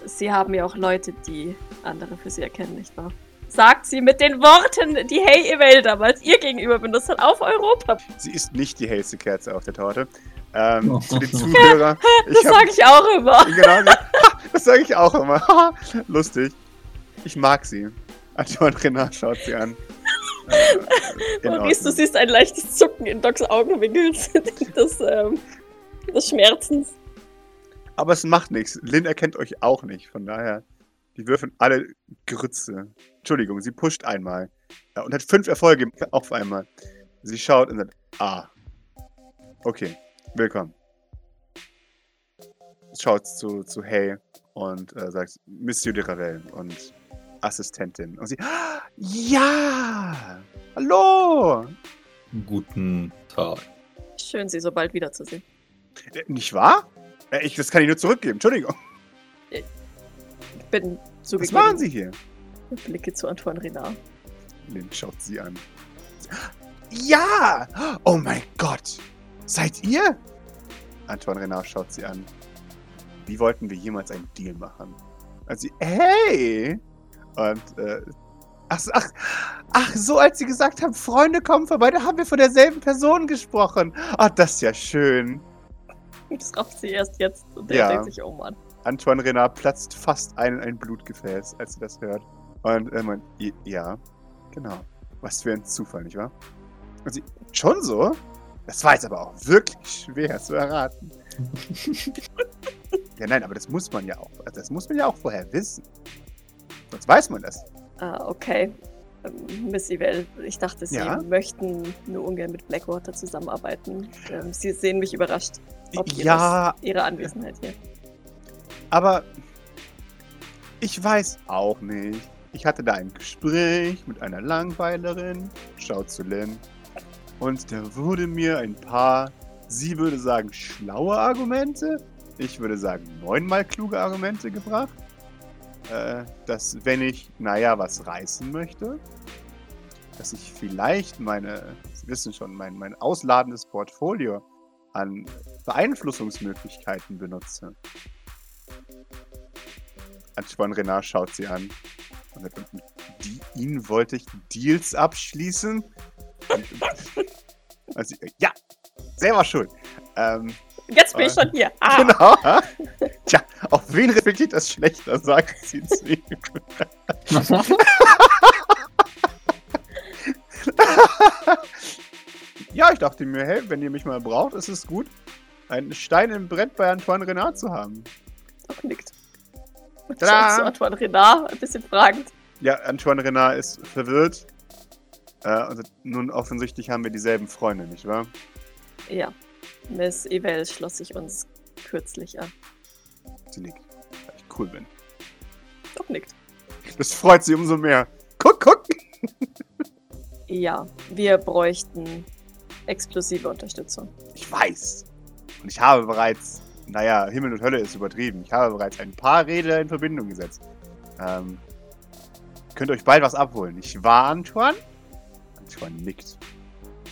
Sie haben ja auch Leute, die andere für sie erkennen, nicht wahr? Sagt sie mit den Worten, die Hey Evel damals ihr gegenüber benutzt hat, auf Europa. Sie ist nicht die hellste Kerze auf der Torte. Ähm, zu den Zuhörern. (laughs) Das sage ich auch immer. (laughs) Genau, ha, (laughs) das sage ich auch immer. Lustig. Ich mag sie. Antoine Renard schaut sie an. Äh, Maurice, du siehst ein leichtes Zucken in Docs Augenwinkel des, ähm, des Schmerzens. Aber es macht nichts. Lynn erkennt euch auch nicht. Von daher, die würfeln alle Grütze. Entschuldigung, sie pusht einmal. Ja, und hat fünf Erfolge auf einmal. Sie schaut und sagt, ah. Okay, willkommen. Schaut zu, zu Hey und äh, sagt, Monsieur de Ravel und Assistentin. Und sie, "Ah, (gasps) ja! Hallo! Guten Tag. Schön, sie so bald wiederzusehen. Äh, Nicht wahr? Äh, Ich, das kann ich nur zurückgeben. Entschuldigung. Ich bin Was zugegeben. machen Sie hier? Blicke zu Antoine Renard. Lynn schaut sie an. Ja! Oh mein Gott! Seid ihr? Antoine Renard schaut sie an. Wie wollten wir jemals einen Deal machen? Sie, hey! Und, äh, ach, so- ach, ach, so als sie gesagt haben, Freunde kommen vorbei, da haben wir von derselben Person gesprochen. Ah, das ist ja schön. (laughs) Das rafft sie erst jetzt und er Ja. denkt sich, oh Mann. Antoine Renard platzt fast ein in ein Blutgefäß, als sie das hört. Und meint, "I- ja, genau. Was für ein Zufall, nicht wahr? Und sie, schon so? Das war jetzt aber auch wirklich schwer zu erraten. (laughs) ja, nein, aber das muss man ja auch. Also das muss man ja auch vorher wissen. Sonst weiß man das. Ah, okay. Ähm, Miss Evel, ich dachte, Sie Ja? möchten nur ungern mit Blackwater zusammenarbeiten. Ähm, Sie sehen mich überrascht, ob ja, Ihre Anwesenheit hier. aber ich weiß auch nicht. Ich hatte da ein Gespräch mit einer Langweilerin, schaut zu Lynn, und da wurde mir ein paar, sie würde sagen, schlaue Argumente, ich würde sagen, neunmal kluge Argumente gebracht. Äh, dass wenn ich, naja, was reißen möchte, dass ich vielleicht meine, Sie wissen schon, mein, mein ausladendes Portfolio an Beeinflussungsmöglichkeiten benutze. Antoine Renard schaut sie an. Und sagt, "Und mit die, ihnen wollte ich Deals abschließen. (laughs) Also, ja, selber schuld. Ähm, Jetzt bin ich Ah. schon hier. Ah, Genau. Tja, auf wen reflektiert das schlechter, sagt sie zu ihm. (laughs) ja, ich dachte mir, hey, wenn ihr mich mal braucht, ist es gut, einen Stein im Brett bei Antoine Renard zu haben. Doc nickt. Und Tada! zu Antoine Renard, ein bisschen fragend. Ja, Antoine Renard ist verwirrt. Äh, und sagt, nun, offensichtlich haben wir dieselben Freunde, nicht wahr? Ja, Miss Evel schloss sich uns kürzlich an. Sie nickt, weil ich cool bin. Doc nickt. Das freut sie umso mehr. Guck, guck! Ja, wir bräuchten explosive Unterstützung. Ich weiß. Und ich habe bereits, naja, Himmel und Hölle ist übertrieben. Ich habe bereits ein paar Räder in Verbindung gesetzt. Ähm, könnt euch bald was abholen. Ich war Antoine? Antoine nickt.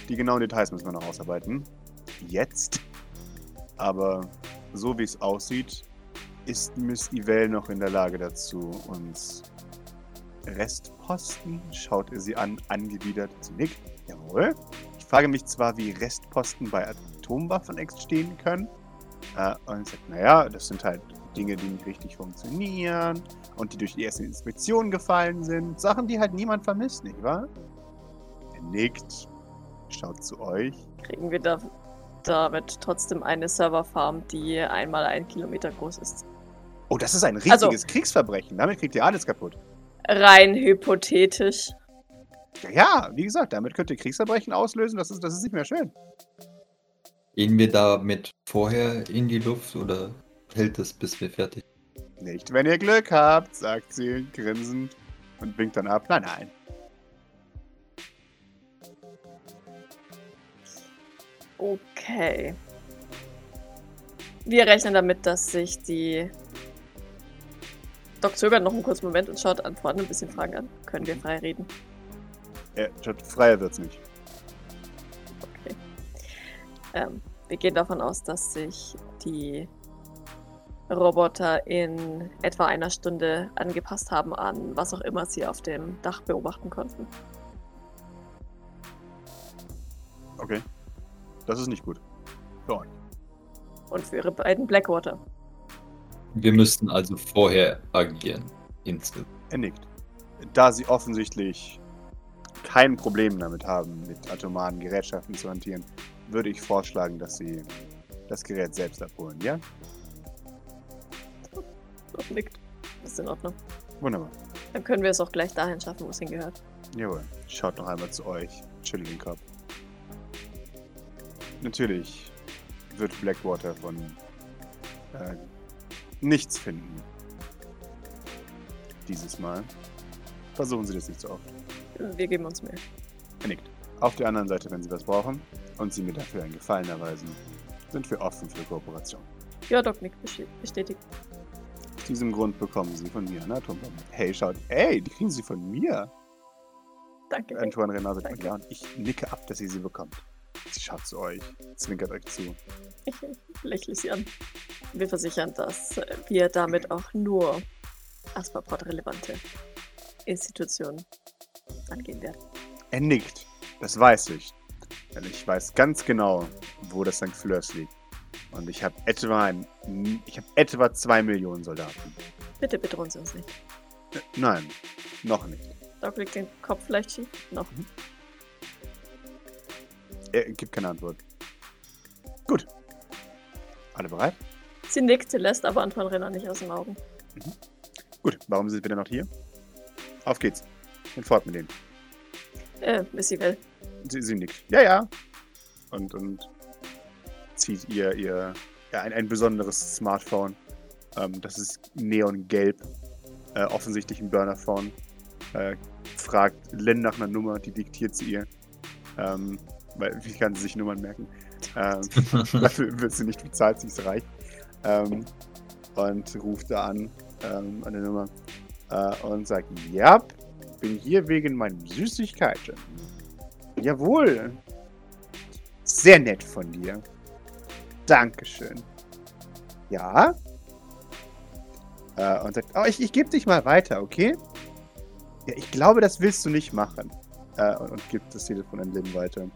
Die genauen Details müssen wir noch ausarbeiten. Jetzt. Aber so wie es aussieht, ist Miss Yvelle noch in der Lage dazu, uns Restposten, schaut er sie an, angewidert. Sie nickt. Jawohl. Ich frage mich zwar, wie Restposten bei Atomwaffen entstehen können. Äh, und sagt, naja, das sind halt Dinge, die nicht richtig funktionieren und die durch die erste Inspektion gefallen sind. Sachen, die halt niemand vermisst, nicht wahr? Er nickt, schaut zu euch. Kriegen wir da, damit trotzdem eine Serverfarm, die einmal ein Kilometer groß ist. Oh, das ist ein richtiges Also- Kriegsverbrechen. Damit kriegt ihr alles kaputt. Rein hypothetisch. Ja, wie gesagt, damit könnt ihr Kriegsverbrechen auslösen. Das ist, das ist nicht mehr schön. Gehen wir damit vorher in die Luft oder hält es, bis wir fertig Nicht, wenn ihr Glück habt, sagt sie, grinsend und winkt dann ab. Nein, nein. Okay. Wir rechnen damit, dass sich die. Doc zögert noch einen kurzen Moment und schaut Antoine ein bisschen Fragen an. Können wir frei reden? Schaut, freier wird's nicht. Okay. Ähm, wir gehen davon aus, dass sich die Roboter in etwa einer Stunde angepasst haben an was auch immer sie auf dem Dach beobachten konnten. Okay. Das ist nicht gut. Für euch. Und für ihre beiden Blackwater. Wir müssten also vorher agieren. Insgesamt. Er nickt. Da sie offensichtlich kein Problem damit haben, mit atomaren Gerätschaften zu hantieren, würde ich vorschlagen, dass sie das Gerät selbst abholen, ja? Doc nickt. Ist in Ordnung. Wunderbar. Dann können wir es auch gleich dahin schaffen, wo es hingehört. Jawohl. Schaut noch einmal zu euch. Chillt den Kopf. Natürlich wird Blackwater von äh, nichts finden. Dieses Mal. Versuchen Sie das nicht so oft. Wir geben uns Mühe. Er nickt. Auf der anderen Seite, wenn Sie was brauchen und Sie mir dafür einen Gefallen erweisen, sind wir offen für Kooperation. Ja, Doc nickt bestätigt. Aus diesem Grund bekommen Sie von mir eine Atombombe. Hey, schaut. Ey, die kriegen Sie von mir. Danke. Antoine Renard sagt, Danke. ja, und ich nicke ab, dass sie sie bekommt. Sie schaut zu euch, zwinkert euch zu. Ich lächle sie an. Wir versichern, dass wir damit auch nur Asperport-relevante Institutionen angehen werden. Er nickt, das weiß ich. Denn ich weiß ganz genau, wo das St. Fleurs liegt. Und ich habe etwa ein, ich habe etwa zwei Millionen Soldaten. Bitte bedrohen Sie uns nicht. Äh, Nein, noch nicht. Doc legt den Kopf leicht schief. Noch. Er gibt keine Antwort. Gut. Alle bereit? Sie nickt, lässt aber Antoine Renner nicht aus den Augen. Gut, warum sind wir denn noch hier? Auf geht's. Und fort mit denen. Äh, Missy will. Sie, sie nickt. Ja, ja. Und, und zieht ihr, ihr ja, ein, ein besonderes Smartphone. Ähm, das ist neongelb. Äh, offensichtlich ein Burner-Phone. Äh, fragt Len nach einer Nummer, die diktiert sie ihr. Ähm, weil, wie kann sie sich Nummern merken? Ähm, (laughs) dafür wird sie nicht bezahlt, sie ist reich. Ähm, und ruft da an, ähm, an der Nummer. Äh, und sagt, ja, bin hier wegen meinem Süßigkeiten. Jawohl. Sehr nett von dir. Dankeschön. Ja? Äh, und sagt, oh, ich, ich gebe dich mal weiter, okay? Ja, ich glaube, das willst du nicht machen. Äh, und, und gibt das Telefon an Lynn weiter.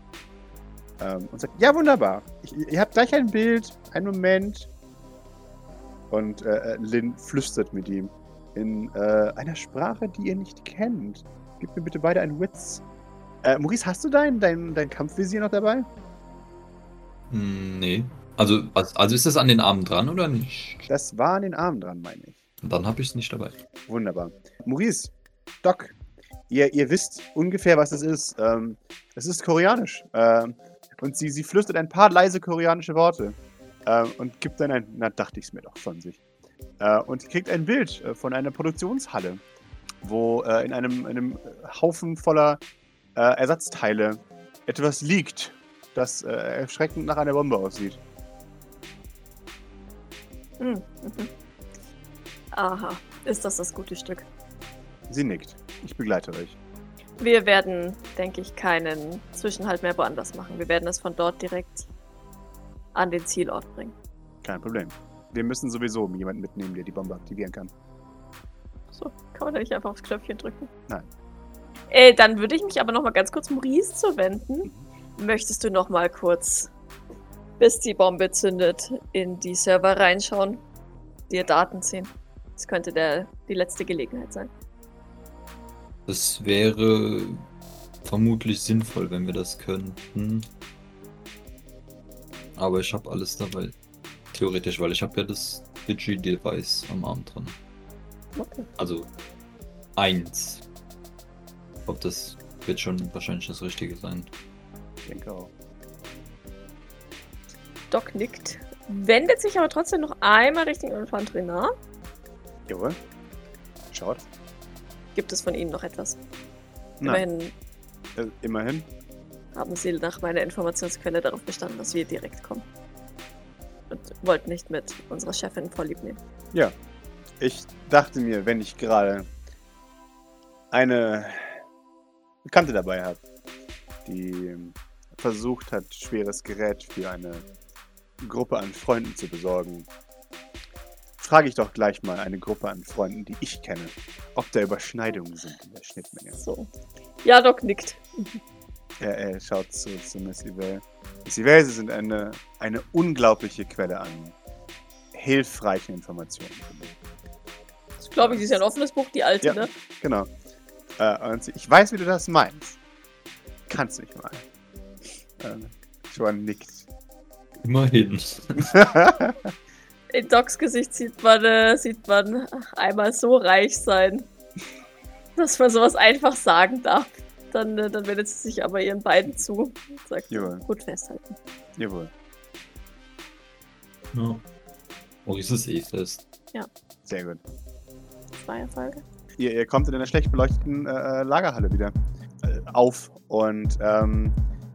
Ähm, und sagt, ja, wunderbar. Ich, ihr habt gleich ein Bild. Einen Moment. Und äh, äh, Lynn flüstert mit ihm in äh, einer Sprache, die ihr nicht kennt. Gib mir bitte beide einen Witz. Äh, Maurice, hast du dein, dein, dein Kampfvisier noch dabei? Hm, nee. Also, also also ist das an den Armen dran oder nicht? Das war an den Armen dran, meine ich. Dann habe ich es nicht dabei. Wunderbar. Maurice, Doc, ihr, ihr wisst ungefähr, was es ist. Ähm, es ist koreanisch. Ähm, und sie, sie flüstert ein paar leise koreanische Worte. Ähm, und gibt dann ein, na, dachte ich es mir doch von sich. Äh, und kriegt ein Bild äh, von einer Produktionshalle, wo äh, in einem, einem Haufen voller äh, Ersatzteile etwas liegt, das äh, erschreckend nach einer Bombe aussieht. Hm, mhm. Aha, ist das das gute Stück? Sie nickt. Ich begleite euch. Wir werden, denke ich, keinen Zwischenhalt mehr woanders machen. Wir werden es von dort direkt an den Zielort bringen. Kein Problem. Wir müssen sowieso jemanden mitnehmen, der die Bombe aktivieren kann. So, kann man da nicht einfach aufs Knöpfchen drücken? Nein. Äh, dann würde ich mich aber noch mal ganz kurz Maurice zuwenden. Möchtest du noch mal kurz, bis die Bombe zündet, in die Server reinschauen, dir Daten ziehen? Das könnte der, die letzte Gelegenheit sein. Das wäre vermutlich sinnvoll, wenn wir das könnten. Aber ich habe alles dabei. Theoretisch, weil ich habe ja das Digi-Device am Arm dran. Okay. Also eins. Ob das wird schon wahrscheinlich das Richtige sein. Ich denke auch. Doc nickt, wendet sich aber trotzdem noch einmal Richtung Infanterie nah. Jawohl. Schaut. Gibt es von Ihnen noch etwas? Nein. Immerhin, Äh, immerhin. haben sie nach meiner Informationsquelle darauf bestanden, dass wir direkt kommen. Und wollten nicht mit unserer Chefin vorlieb nehmen. Ja. Ich dachte mir, wenn ich gerade eine Bekannte dabei habe, die versucht hat, schweres Gerät für eine Gruppe an Freunden zu besorgen, frage ich doch gleich mal eine Gruppe an Freunden, die ich kenne, ob da Überschneidungen sind in der Schnittmenge. So. Ja, Doc nickt. Er, er schaut zu, zu Miss Ivell. Miss Ivell, Sie sind eine, eine unglaubliche Quelle an hilfreichen Informationen. Ich glaube, sie ist ja ein offenes Buch, die alte, Ja. ne? Genau. Äh, und sie, ich weiß, wie du das meinst. Kannst mich mal. Ähm, Joan nickt. Immerhin. In Docs Gesicht sieht man, äh, sieht man einmal so reich sein, (laughs) dass man sowas einfach sagen darf. Dann, äh, dann wendet sie sich aber ihren beiden zu und sagt, Jawohl. gut festhalten. Jawohl. ja. Maurice ist eh fest. Sehr gut. Zwei Erfolge. Ihr, ihr kommt in einer schlecht beleuchteten äh, Lagerhalle wieder äh, auf und ähm,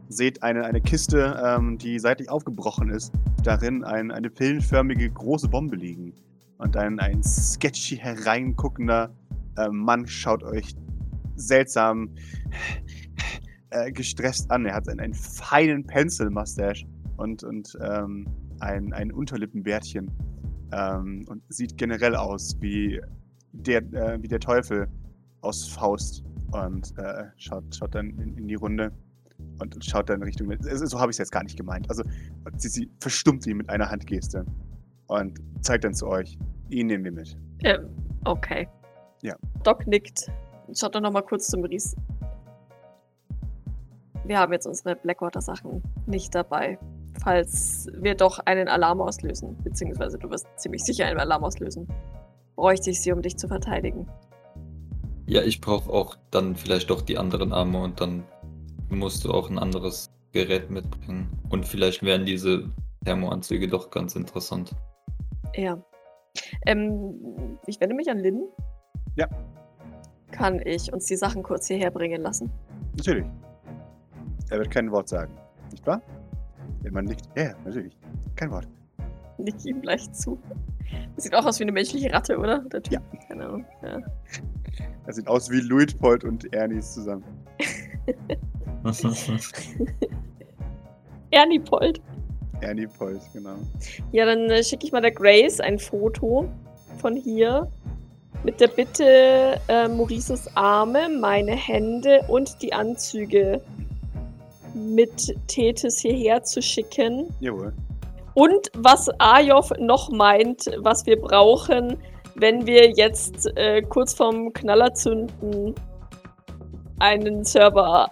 seht eine, eine Kiste, ähm, die seitlich aufgebrochen ist. Darin ein, eine pillenförmige große Bombe liegen. Und ein, ein sketchy hereinguckender äh, Mann schaut euch seltsam äh, gestresst an. Er hat einen, einen feinen Pencil-Mustache und, und ähm, ein, ein Unterlippenbärtchen. Ähm, und sieht generell aus wie der, äh, wie der Teufel aus Faust und äh, schaut, schaut dann in, in die Runde und schaut dann in Richtung. Also, so habe ich es jetzt gar nicht gemeint. Also sie, sie verstummt ihn mit einer Handgeste und zeigt dann zu euch. Ihn nehmen wir mit. Ähm, okay. Ja. Doc nickt. Schaut dann nochmal kurz zum Ries. Wir haben jetzt unsere Blackwater-Sachen nicht dabei. Falls wir doch einen Alarm auslösen, beziehungsweise du wirst ziemlich sicher einen Alarm auslösen, bräuchte ich sie, um dich zu verteidigen. Ja, ich brauche auch dann vielleicht doch die anderen Arme und dann musst du auch ein anderes Gerät mitbringen. Und vielleicht wären diese Thermoanzüge doch ganz interessant. Ja. Ähm, ich wende mich an Lynn. Ja. Kann ich uns die Sachen kurz hierher bringen lassen? Natürlich. Er wird kein Wort sagen. Nicht wahr? Wenn man nickt. Ja, natürlich. Kein Wort. Nick ihm leicht zu. Das sieht auch aus wie eine menschliche Ratte, oder? Der Typ. Ja. Keine Ahnung. Ja. Er sieht aus wie Luitpold und Ernies zusammen. (laughs) Ernipold. Ernie Pold, genau. Ja, dann äh, schicke ich mal der Grace ein Foto von hier mit der Bitte, äh, Maurices Arme, meine Hände und die Anzüge mit Tethys hierher zu schicken. Jawohl. Und was Ajov noch meint, was wir brauchen, wenn wir jetzt äh, kurz vorm Knaller zünden, einen Server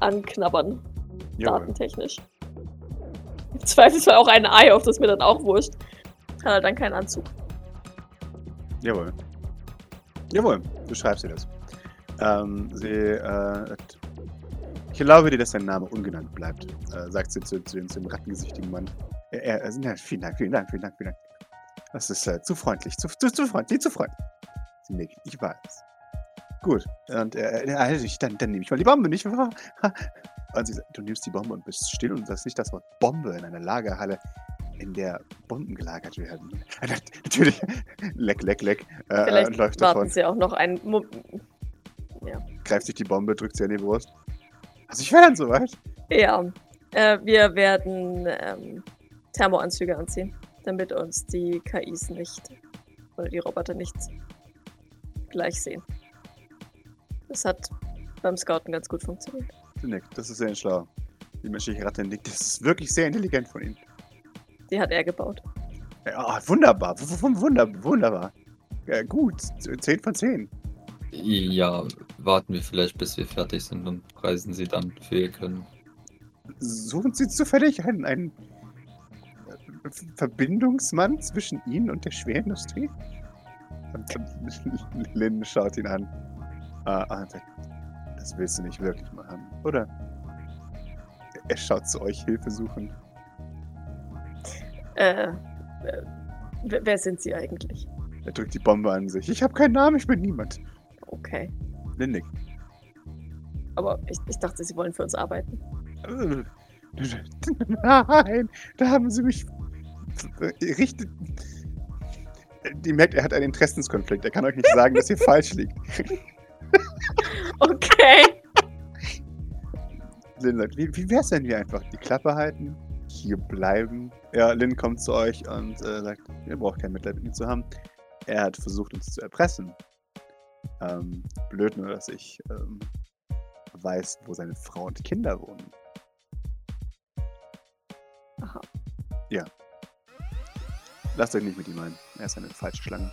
anknabbern, Jawohl. datentechnisch. Im Zweifelsfall auch einen Ajov, das ist mir dann auch wurscht. Hat er dann keinen Anzug. Jawohl. Jawohl, du schreibst dir das. Ähm, sie, äh, ich erlaube dir, dass dein Name ungenannt bleibt, äh, sagt sie zu, zu, dem- zu dem rattengesichtigen Mann. Er, er, ja, vielen Dank, vielen Dank, vielen Dank, vielen Dank. Das ist äh, zu freundlich, zu, zu, zu freundlich, zu freundlich. Sie nickt, ich weiß. Gut, und äh, äh, also dann, dann nehme ich mal die Bombe, nicht wahr? (laughs) Und sie sagt, du nimmst die Bombe und bist still und sagst nicht das Wort Bombe in einer Lagerhalle, in der Bomben gelagert werden. Äh, nat- Natürlich, (laughs) leck, leck, leck, äh, und Vielleicht läuft warten davon sie auch noch einen. Mo greift sich die Bombe, drückt sie an die Brust. Also ich wäre dann soweit. ja, äh, wir werden ähm, Thermoanzüge anziehen, damit uns die KIs nicht oder die Roboter nicht gleich sehen. Das hat beim Scouten ganz gut funktioniert. Sie nickt, das ist sehr schlau. Die menschliche Ratte nickt, das ist wirklich sehr intelligent von Ihnen. Die hat er gebaut. Ja, wunderbar, w- w- wunder, wunderbar. Ja, gut, 10 von 10. ja, warten wir vielleicht, bis wir fertig sind und preisen sie dann für ihr Können. Suchen Sie zufällig einen, einen äh, Verbindungsmann zwischen Ihnen und der Schwerindustrie? Lynn (laughs) schaut ihn an. Ah, ah, das willst du nicht wirklich machen, oder? Er schaut zu euch hilfesuchend. Äh, äh, wer wer sind sie eigentlich? Er drückt die Bombe an sich. Ich habe keinen Namen, ich bin niemand. Okay. Nickt. Aber ich, ich dachte, sie wollen für uns arbeiten. (laughs) Nein, da haben sie mich richtig. Die merkt, er hat einen Interessenskonflikt. Er kann euch nicht sagen, dass ihr (laughs) falsch liegt. Okay. Lynn sagt, wie, wie wär's, wenn wir einfach die Klappe halten, hier bleiben? Ja, Lynn kommt zu euch und äh, sagt, ihr braucht kein Mitleid mit ihm zu haben. Er hat versucht, uns zu erpressen. Ähm, blöd nur, dass ich ähm, weiß, wo seine Frau und Kinder wohnen. Aha. Ja. Lasst euch nicht mit ihm ein. Er ist eine falsche Schlange.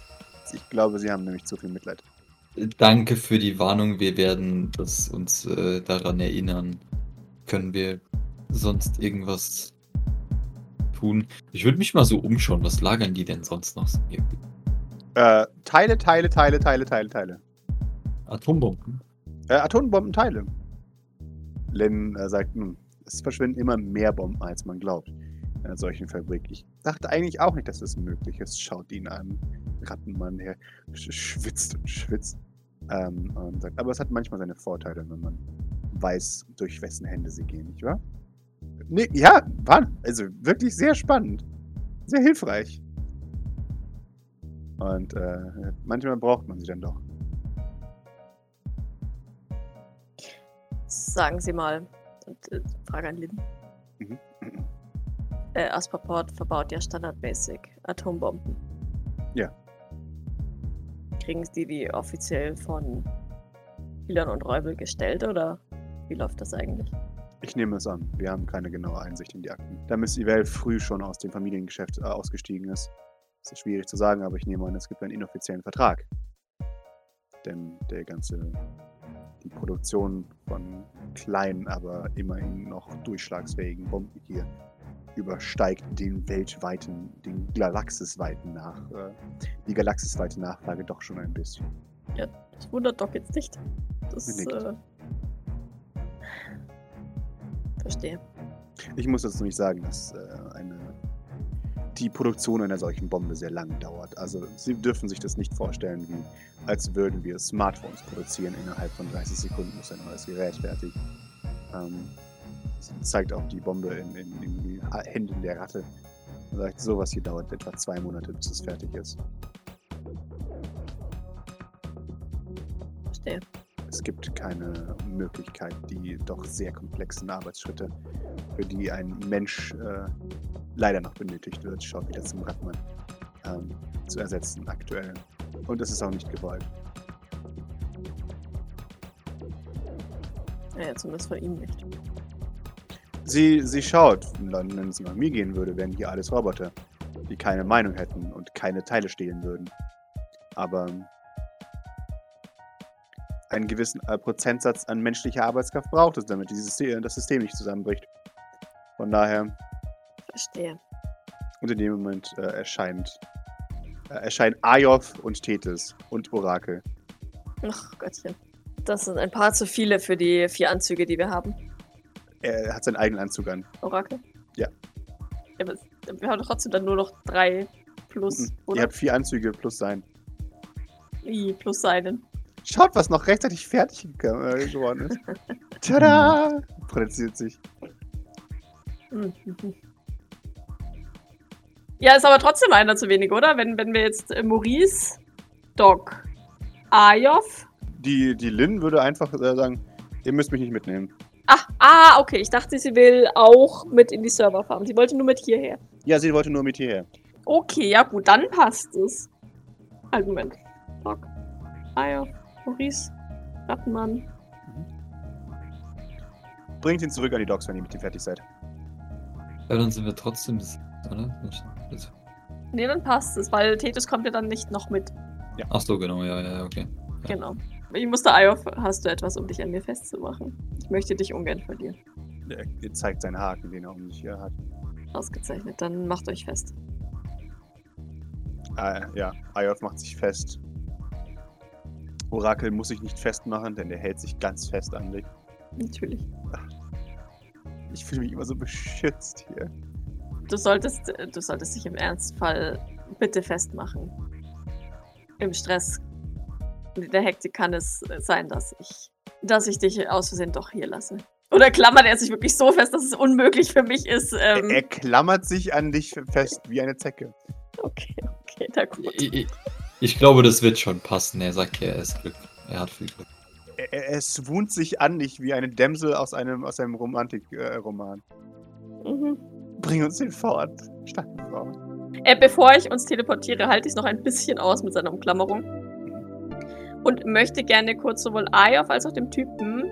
Ich glaube, sie haben nämlich zu viel Mitleid. Danke für die Warnung. Wir werden das uns äh, daran erinnern. Können wir sonst irgendwas tun? Ich würde mich mal so umschauen. Was lagern die denn sonst noch? so? Äh, Teile, Teile, Teile, Teile, Teile, Teile. Atombomben. Äh, Atombombenteile. Len äh, sagt, nun, es verschwinden immer mehr Bomben, als man glaubt. In einer solchen Fabrik. Ich dachte eigentlich auch nicht, dass das möglich ist. Schaut ihn an. Rattenmann, der sch- schwitzt und schwitzt. Ähm, und sagt, aber es hat manchmal seine Vorteile, wenn man weiß, durch wessen Hände sie gehen, nicht wahr? Nee, ja, war also wirklich sehr spannend. Sehr hilfreich. Und äh, manchmal braucht man sie dann doch. Sagen Sie mal. Und, äh, Frage an Lynn. Mhm. Äh, Asperport verbaut ja standardmäßig Atombomben. Ja. Kriegen Sie die offiziell von Hilern und Räubel gestellt oder wie läuft das eigentlich? Ich nehme es an. Wir haben keine genaue Einsicht in die Akten. Da Miss Ivell früh schon aus dem Familiengeschäft äh, ausgestiegen ist. Das ist schwierig zu sagen, aber ich nehme an, es gibt einen inoffiziellen Vertrag. Denn der ganze, die Produktion von kleinen, aber immerhin noch durchschlagsfähigen Bomben hier übersteigt den weltweiten, den galaxisweiten nach, äh, die galaxisweite Nachfrage doch schon ein bisschen. Das wundert doch jetzt nicht. Das äh, Verstehe. Ich muss dazu nicht sagen, dass äh, eine, die Produktion einer solchen Bombe sehr lang dauert. Also Sie dürfen sich das nicht vorstellen, wie als würden wir Smartphones produzieren. Innerhalb von 30 Sekunden ist ein neues Gerät fertig. Ähm, es zeigt auch die Bombe in, in, in die Händen der Ratte. Sagt, sowas hier dauert etwa zwei Monate, bis es fertig ist. Verstehe. Es gibt keine Möglichkeit, die doch sehr komplexen Arbeitsschritte, für die ein Mensch äh, leider noch benötigt wird, schaut wieder zum Radmann, ähm, zu ersetzen aktuell. Und es ist auch nicht gewollt. Ja, zumindest von ihm nicht. Sie, sie schaut, wenn es nach mir gehen würde, wären hier alles Roboter, die keine Meinung hätten und keine Teile stehlen würden. Aber einen gewissen äh, Prozentsatz an menschlicher Arbeitskraft braucht es, damit dieses, System- das System nicht zusammenbricht. Von daher Verstehe. Und in dem Moment äh, erscheint, äh, erscheinen Ayoth und Tethys und Orakel. Ach Gottchen. Das sind ein paar zu viele für die vier Anzüge, die wir haben. Er hat seinen eigenen Anzug an. Orakel? Ja. ja aber wir haben trotzdem dann nur noch drei plus, Mhm. Ihr oder? habt vier Anzüge plus sein. I, plus seinen. Schaut, was noch rechtzeitig fertig äh, geworden ist. (laughs) Tada! Produziert sich. Ja, ist aber trotzdem einer zu wenig, oder? Wenn, wenn wir jetzt äh, Maurice, Doc, Ayov. Die, die Lynn würde einfach äh, sagen, ihr müsst mich nicht mitnehmen. Ach, ah, okay. Ich dachte, sie will auch mit in die Serverfarm. Sie wollte nur mit hierher. Ja, sie wollte nur mit hierher. Okay, ja gut, dann passt es. Halt, Moment. Doc, Ayov, Maurice, Rattenmann. Bringt ihn zurück an die Docks, wenn ihr mit ihm fertig seid. Ja, dann sind wir trotzdem, oder? Also, Nee, dann passt es, weil Tethys kommt ja dann nicht noch mit. ach so, genau, ja, ja, okay. Genau. Ich musste Ayov, hast du etwas, um dich an mir festzumachen? Ich möchte dich ungern verlieren. Er, zeigt seinen Haken, den er um sich hier hat. Ausgezeichnet, dann macht euch fest. Äh, ja, Ayoth macht sich fest. Orakel muss sich nicht festmachen, denn er hält sich ganz fest an dich. Natürlich. Ich fühle mich immer so beschützt hier. Du solltest, äh, du solltest dich im Ernstfall bitte festmachen. Im Stress und in der Hektik kann es äh, sein, dass ich dass ich dich aus Versehen doch hier lasse. Oder klammert er sich wirklich so fest, dass es unmöglich für mich ist? Ähm, Er klammert sich an dich fest wie eine Zecke. okay, okay, na gut. Ich, glaube, das wird schon passen. Er sagt ja, er ist Glück. Er hat viel Glück. Er, er, swoont sich an dich wie eine Dämsel aus einem, aus einem Romantik-Roman. Mhm. Bring uns den fort, Stadtfrau. Äh, bevor ich uns teleportiere, halte ich es noch ein bisschen aus mit seiner Umklammerung. Und möchte gerne kurz sowohl Ayov als auch dem Typen,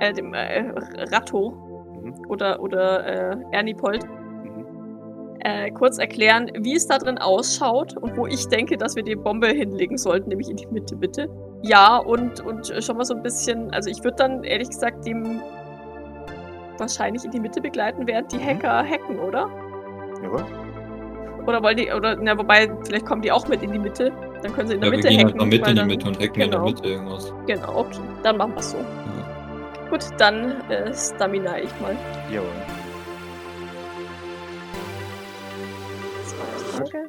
äh, dem äh, Ratto Mhm. oder, oder äh, Ernipold, Mhm. Äh, kurz erklären, wie es da drin ausschaut und wo ich denke, dass wir die Bombe hinlegen sollten, nämlich in die Mitte, bitte. Ja, und, und schon mal so ein bisschen, also ich würde dann ehrlich gesagt dem wahrscheinlich in die Mitte begleiten, während die Mhm. Hacker hacken, oder? Jawohl. Oder wollen die, oder, na, wobei, vielleicht kommen die auch mit in die Mitte. Dann können sie in der Ja, wir Mitte gehen hacken. halt mal mit in die Mitte und hacken genau. in der Mitte irgendwas. Genau, okay. Dann machen wir es so. Ja. Gut, dann äh, stamina ich mal. Jawohl. Okay.